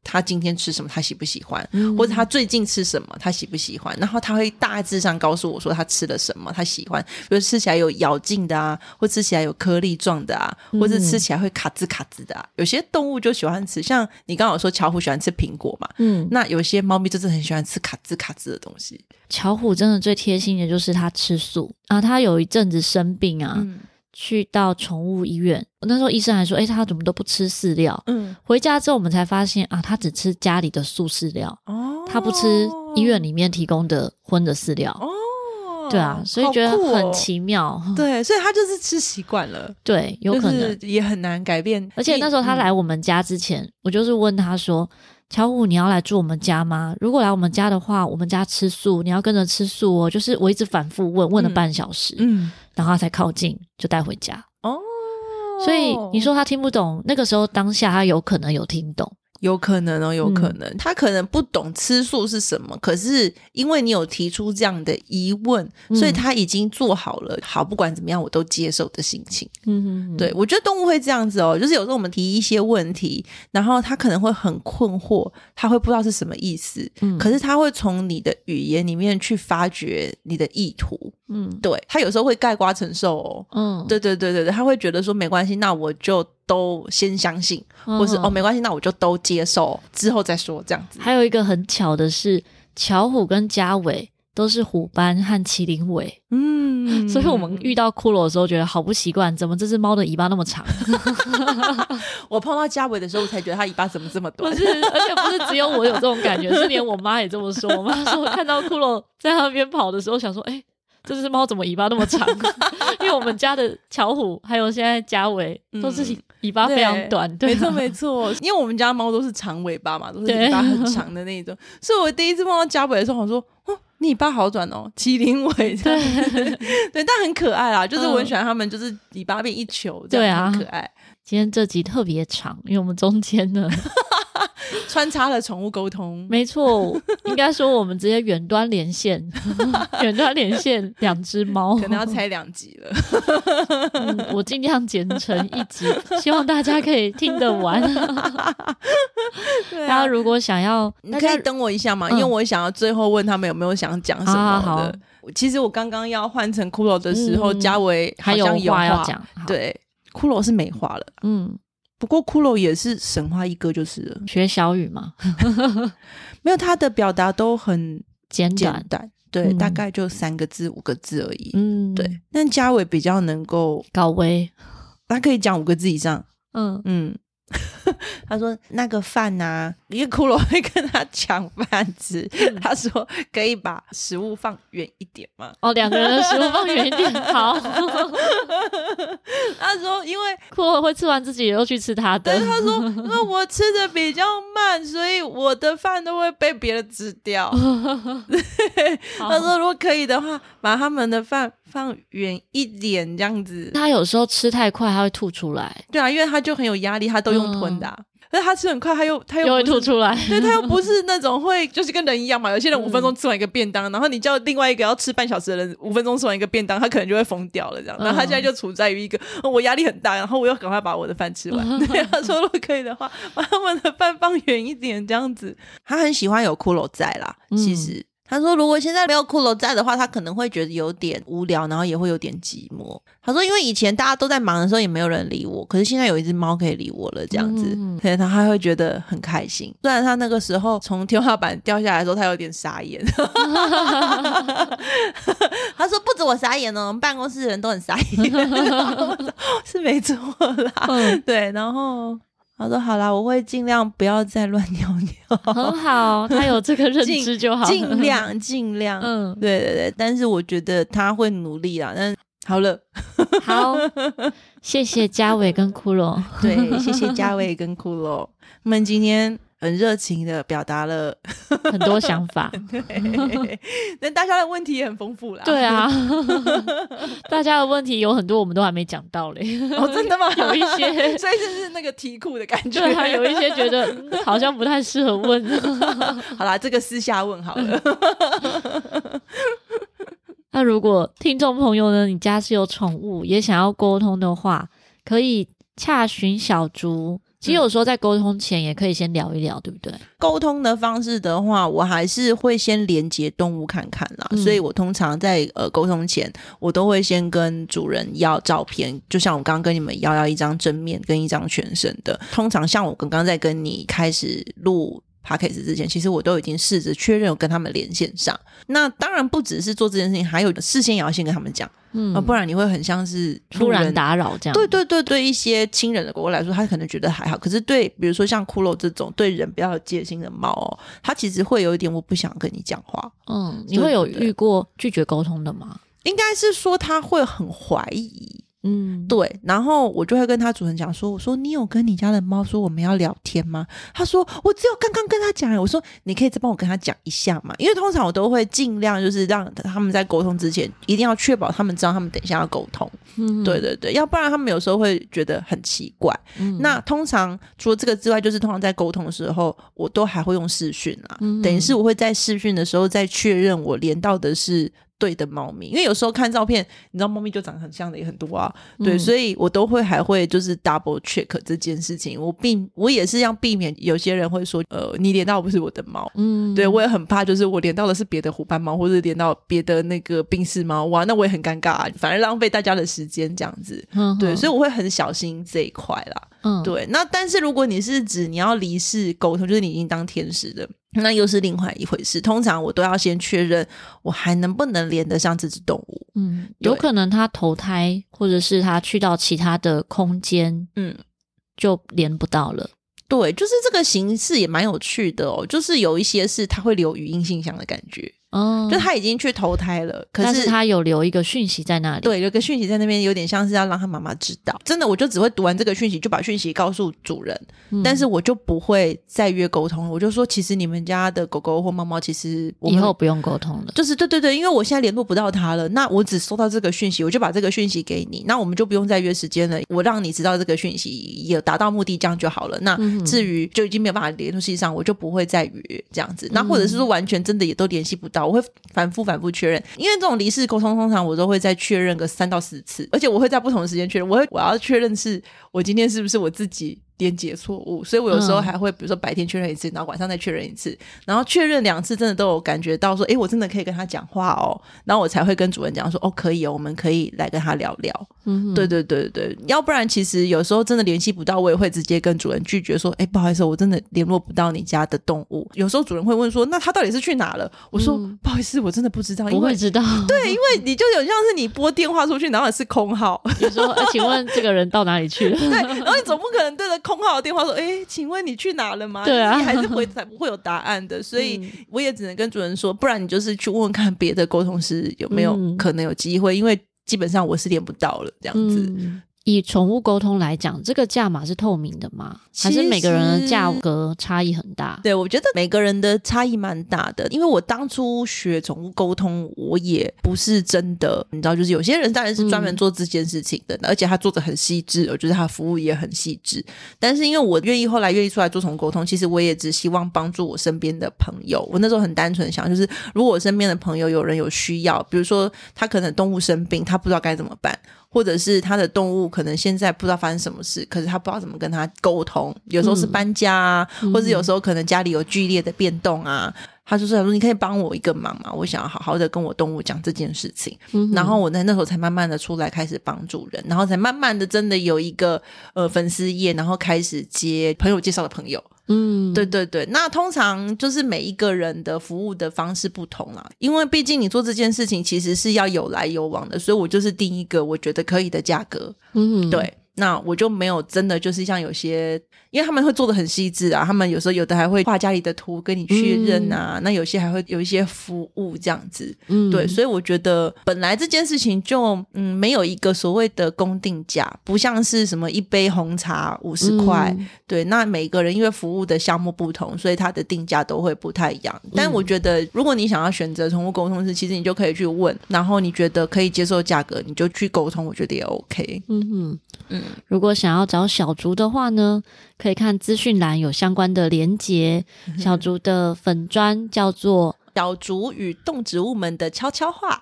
他今天吃什么？他喜不喜欢？嗯、或者他最近吃什么？他喜不喜欢？然后他会大致上告诉我说他吃了什么，他喜欢。比如吃起来有咬劲的啊，或吃起来有颗粒状的啊，或者吃起来会卡兹卡兹的啊。有些动物就喜欢吃，像你刚好说巧虎喜欢吃苹果嘛，嗯，那有些猫咪就是很喜欢吃卡兹卡兹的东西。巧虎真的最贴心的就是它吃素啊，它有一阵子生病啊。嗯去到宠物医院，那时候医生还说：“哎，他怎么都不吃饲料？”嗯，回家之后我们才发现啊，他只吃家里的素饲料，哦，他不吃医院里面提供的荤的饲料。哦，对啊，所以觉得很奇妙。哦、对，所以他就是吃习惯了。对，有可能也很难改变。而且那时候他来我们家之前，嗯、我就是问他说。巧虎，你要来住我们家吗？如果来我们家的话，我们家吃素，你要跟着吃素哦。就是我一直反复问，问了半小时，嗯，然后他才靠近，就带回家。哦，所以你说他听不懂，那个时候当下他有可能有听懂。有可能哦，有可能，嗯、他可能不懂吃素是什么，可是因为你有提出这样的疑问，嗯、所以他已经做好了，好，不管怎么样我都接受的心情。嗯哼哼，对，我觉得动物会这样子哦，就是有时候我们提一些问题，然后他可能会很困惑，他会不知道是什么意思，嗯，可是他会从你的语言里面去发掘你的意图。嗯，对，他有时候会盖瓜承受哦。嗯，对对对对对，他会觉得说没关系，那我就都先相信，嗯、或是哦没关系，那我就都接受，之后再说这样子。还有一个很巧的是，巧虎跟嘉伟都是虎斑和麒麟尾。嗯，所以我们遇到骷髅的时候觉得好不习惯，怎么这只猫的尾巴那么长？我碰到嘉伟的时候才觉得它尾巴怎么这么短？不是，而且不是只有我有这种感觉，是连我妈也这么说。我妈说我看到骷髅在那边跑的时候，想说，哎。这只猫怎么尾巴那么长？因为我们家的巧虎还有现在家伟都是尾巴非常短，嗯、对，对啊、没错没错。因为我们家猫都是长尾巴嘛，都是尾巴很长的那种。所以我第一次碰到嘉伟的时候，我说：“哦，你尾巴好短哦，麒麟尾。”对对，但很可爱啦，就是我很喜欢它们，就是尾巴变一球，这样很可爱。今天这集特别长，因为我们中间呢。穿插了宠物沟通，没错，应该说我们直接远端连线，远端连线两只猫，可能要拆两集了。嗯，我尽量剪成一集，希望大家可以听得完。大家如果想要，你可以等我一下嘛，因为我想要最后问他们有没有想讲什么的。其实我刚刚要换成骷髅的时候，家纬还有话要讲。对，骷髅是没话了。嗯。不过骷髅也是神话一哥就是了，学小雨嘛，没有他的表达都很简短，对，嗯、大概就三个字五个字而已，嗯，对。但嘉伟比较能够高危，他可以讲五个字以上，嗯。嗯。他说那个饭呐、啊，一个骷髅会跟他抢饭吃，嗯、他说可以把食物放远一点吗？哦，两个人的食物放远一点，好。他说说，因为骷髅会吃完自己，又去吃他的。对，他说，因为我吃的比较慢，所以我的饭都会被别人吃掉。他说，如果可以的话，把他们的饭放远一点，这样子。他有时候吃太快，他会吐出来。对啊，因为他就很有压力，他都用吞的、啊。嗯但他吃很快，他又他又，又会吐出来，对，他又不是那种会就是跟人一样嘛。有些人五分钟吃完一个便当，嗯、然后你叫另外一个要吃半小时的人五分钟吃完一个便当，他可能就会疯掉了这样。然后他现在就处在于一个、嗯、我压力很大，然后我又赶快把我的饭吃完。嗯、对，他说如果可以的话，把他们的饭放远一点这样子。他很喜欢有骷髅在啦，其实。嗯他说：“如果现在没有骷髅在的话，他可能会觉得有点无聊，然后也会有点寂寞。”他说：“因为以前大家都在忙的时候，也没有人理我，可是现在有一只猫可以理我了，这样子，嗯、所以他还会觉得很开心。虽然他那个时候从天花板掉下来的时候，他有点傻眼。他说：‘不止我傻眼哦，我们办公室的人都很傻眼。’ 是没错啦，嗯、对，然后。”他说：“好啦，我会尽量不要再乱尿尿。”很好，他有这个认知就好。尽量尽量，嗯，对对对。但是我觉得他会努力啦。但好了，好，谢谢嘉伟跟骷髅。对，谢谢嘉伟跟骷髅。我们今天。很热情的表达了 很多想法，对，但大家的问题也很丰富啦。对啊，大家的问题有很多，我们都还没讲到嘞。哦，真的吗？有一些，所以就是那个题库的感觉。对啊，有一些觉得好像不太适合问。好啦，这个私下问好了。那如果听众朋友呢，你家是有宠物，也想要沟通的话，可以洽询小竹。其实有时候在沟通前也可以先聊一聊，对不对？沟通的方式的话，我还是会先连接动物看看啦。嗯、所以我通常在呃沟通前，我都会先跟主人要照片，就像我刚刚跟你们要要一张正面跟一张全身的。通常像我刚刚在跟你开始录 Podcast 之前，其实我都已经试着确认有跟他们连线上。那当然不只是做这件事情，还有事先也要先跟他们讲，嗯，不然你会很像是突然打扰这样。对对对对，一些亲人的狗狗来说，他可能觉得还好。可是对，比如说像骷髅这种对人比较有戒心的猫哦，它其实会有一点我不想跟你讲话。嗯，你会有遇过拒绝沟通的吗？应该是说他会很怀疑。嗯，对，然后我就会跟他主人讲说：“我说你有跟你家的猫说我们要聊天吗？”他说：“我只有刚刚跟他讲。”我说：“你可以再帮我跟他讲一下嘛？因为通常我都会尽量就是让他们在沟通之前，一定要确保他们知道他们等一下要沟通。嗯，对对对，要不然他们有时候会觉得很奇怪。嗯，那通常除了这个之外，就是通常在沟通的时候，我都还会用视讯啊，嗯，等于是我会在视讯的时候再确认我连到的是。对的猫咪，因为有时候看照片，你知道猫咪就长得很像的也很多啊。对，嗯、所以我都会还会就是 double check 这件事情。我避我也是要避免有些人会说，呃，你连到不是我的猫。嗯，对我也很怕，就是我连到的是别的虎斑猫，或者连到别的那个宾士猫，哇，那我也很尴尬，啊，反而浪费大家的时间这样子。嗯，对，所以我会很小心这一块啦。嗯，对。那但是如果你是指你要离世沟通，就是你已经当天使的。那又是另外一回事。通常我都要先确认我还能不能连得上这只动物。嗯，有可能它投胎，或者是它去到其他的空间，嗯，就连不到了。对，就是这个形式也蛮有趣的哦。就是有一些是它会留语音信箱的感觉。哦，就他已经去投胎了，可是，但是他有留一个讯息在那里。对，有个讯息在那边，有点像是要让他妈妈知道。真的，我就只会读完这个讯息，就把讯息告诉主人，嗯、但是我就不会再约沟通了。我就说，其实你们家的狗狗或猫猫，其实以后不用沟通了。就是对对对，因为我现在联络不到他了，那我只收到这个讯息，我就把这个讯息给你，那我们就不用再约时间了。我让你知道这个讯息也达到目的，这样就好了。那至于就已经没有办法联系上，我就不会再约这样子。那或者是说完全真的也都联系不到，我会反复。反复确认，因为这种离世沟通，通常我都会再确认个三到四次，而且我会在不同的时间确认。我会我要确认是我今天是不是我自己。连接错误，所以我有时候还会，比如说白天确认一次，然后晚上再确认一次，然后确认两次，真的都有感觉到说，诶，我真的可以跟他讲话哦，然后我才会跟主人讲说，哦，可以哦，我们可以来跟他聊聊。嗯，对对对对，要不然其实有时候真的联系不到，我也会直接跟主人拒绝说，诶，不好意思，我真的联络不到你家的动物。有时候主人会问说，那他到底是去哪了？我说，嗯、不好意思，我真的不知道，因为不会知道。对，因为你就有像是你拨电话出去，然后是空号，你说，呃，请问这个人到哪里去了？对，然后你总不可能对着空号的电话说，诶。哎，请问你去哪了吗？对啊，你还是回才不会有答案的，所以 我也只能跟主人说，不然你就是去问问看别的沟通师有没有可能有机会，嗯、因为基本上我是连不到了这样子。嗯、以宠物沟通来讲，这个价码是透明的吗？还是每个人的价格差异很大？对，我觉得每个人的差异蛮大的。因为我当初学宠物沟通，我也不是真的，你知道，就是有些人当然是专门做这件事情的，嗯、而且他做的很细致，我觉得他服务也很细致。但是因为我愿意后来愿意出来做宠物沟通，其实我也只希望帮助我身边的朋友。我那时候很单纯想，就是如果我身边的朋友有人有需要，比如说他可能动物生病，他不知道该怎么办。或者是他的动物可能现在不知道发生什么事，可是他不知道怎么跟他沟通。有时候是搬家啊，嗯、或者有时候可能家里有剧烈的变动啊，嗯、他就说：“他说你可以帮我一个忙吗？我想要好好的跟我动物讲这件事情。嗯”然后我在那时候才慢慢的出来开始帮助人，然后才慢慢的真的有一个呃粉丝页，然后开始接朋友介绍的朋友。嗯，对对对，那通常就是每一个人的服务的方式不同啦，因为毕竟你做这件事情其实是要有来有往的，所以我就是定一个我觉得可以的价格。嗯，对。那我就没有真的就是像有些，因为他们会做的很细致啊，他们有时候有的还会画家里的图跟你确认啊，嗯、那有些还会有一些服务这样子，嗯，对，所以我觉得本来这件事情就嗯没有一个所谓的公定价，不像是什么一杯红茶五十块，嗯、对，那每个人因为服务的项目不同，所以它的定价都会不太一样。但我觉得如果你想要选择宠物沟通师，其实你就可以去问，然后你觉得可以接受价格，你就去沟通，我觉得也 OK。嗯嗯嗯。如果想要找小竹的话呢，可以看资讯栏有相关的连结。小竹的粉专叫做《小竹与动植物们的悄悄话》，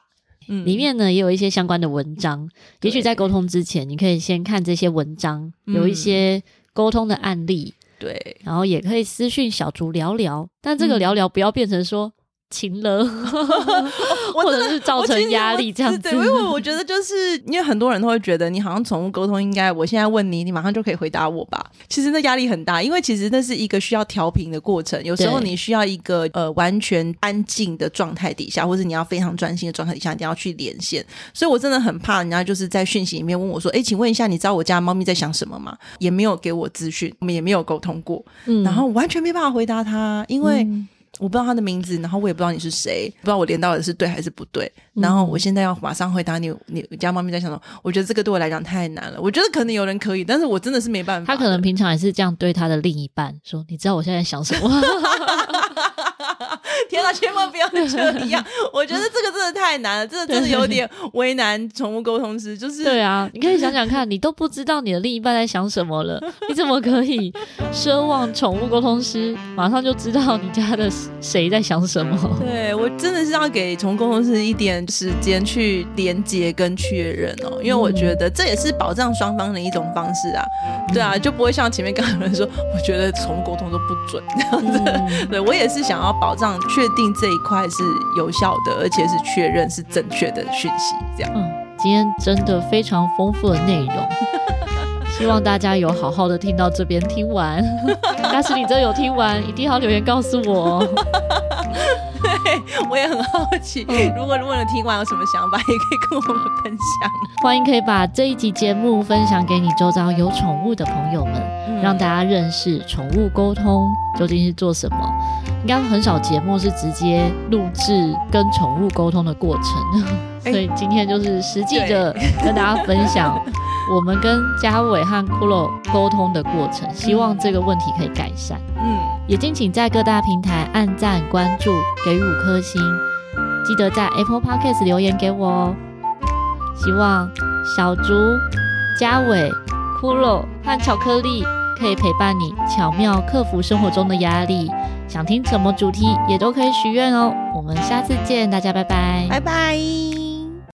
嗯，里面呢也有一些相关的文章。也许在沟通之前，你可以先看这些文章，有一些沟通的案例，对，然后也可以私讯小竹聊聊。但这个聊聊不要变成说。情了，或者是造成压力这样子。对，因为我觉得就是因为很多人都会觉得你好像宠物沟通应该，我现在问你，你马上就可以回答我吧。其实那压力很大，因为其实那是一个需要调频的过程。有时候你需要一个呃完全安静的状态底下，或者你要非常专心的状态底下，你要去连线。所以我真的很怕人家就是在讯息里面问我说：“哎，请问一下，你知道我家猫咪在想什么吗？”也没有给我资讯，我们也没有沟通过，嗯，然后完全没办法回答他，因为。嗯我不知道他的名字，然后我也不知道你是谁，不知道我连到的是对还是不对。然后我现在要马上回答你，你家猫咪在想什么，我觉得这个对我来讲太难了。我觉得可能有人可以，但是我真的是没办法。他可能平常也是这样对他的另一半说：“你知道我现在想什么？” 天哪，千万不要这样！我觉得这个真的太难了，真的真的有点为难宠物沟通师。就是对啊，你可以想想看，你都不知道你的另一半在想什么了，你怎么可以奢望宠物沟通师马上就知道你家的谁在想什么？对，我真的是要给宠物沟通师一点时间去连接跟确认哦，因为我觉得这也是保障双方的一种方式啊。对啊，就不会像前面刚刚有人说，我觉得宠物沟通都不准这样子。嗯、对我也是想要保障确定这一块是有效的，而且是确认是正确的讯息，这样。嗯，今天真的非常丰富的内容，希望大家有好好的听到这边听完。但是你真的有听完，一定要留言告诉我。对，我也很好奇，嗯、如果如果你听完有什么想法，也可以跟我们分享。欢迎可以把这一集节目分享给你周遭有宠物的朋友们，嗯、让大家认识宠物沟通究竟是做什么。应该很少节目是直接录制跟宠物沟通的过程，所以今天就是实际的跟大家分享我们跟嘉伟和骷髅沟通的过程，希望这个问题可以改善。嗯，也敬请在各大平台按赞、关注、给予五颗星，记得在 Apple Podcast 留言给我哦。希望小竹、嘉伟、骷髅和巧克力可以陪伴你，巧妙克服生活中的压力。想听什么主题也都可以许愿哦。我们下次见，大家拜拜，拜拜。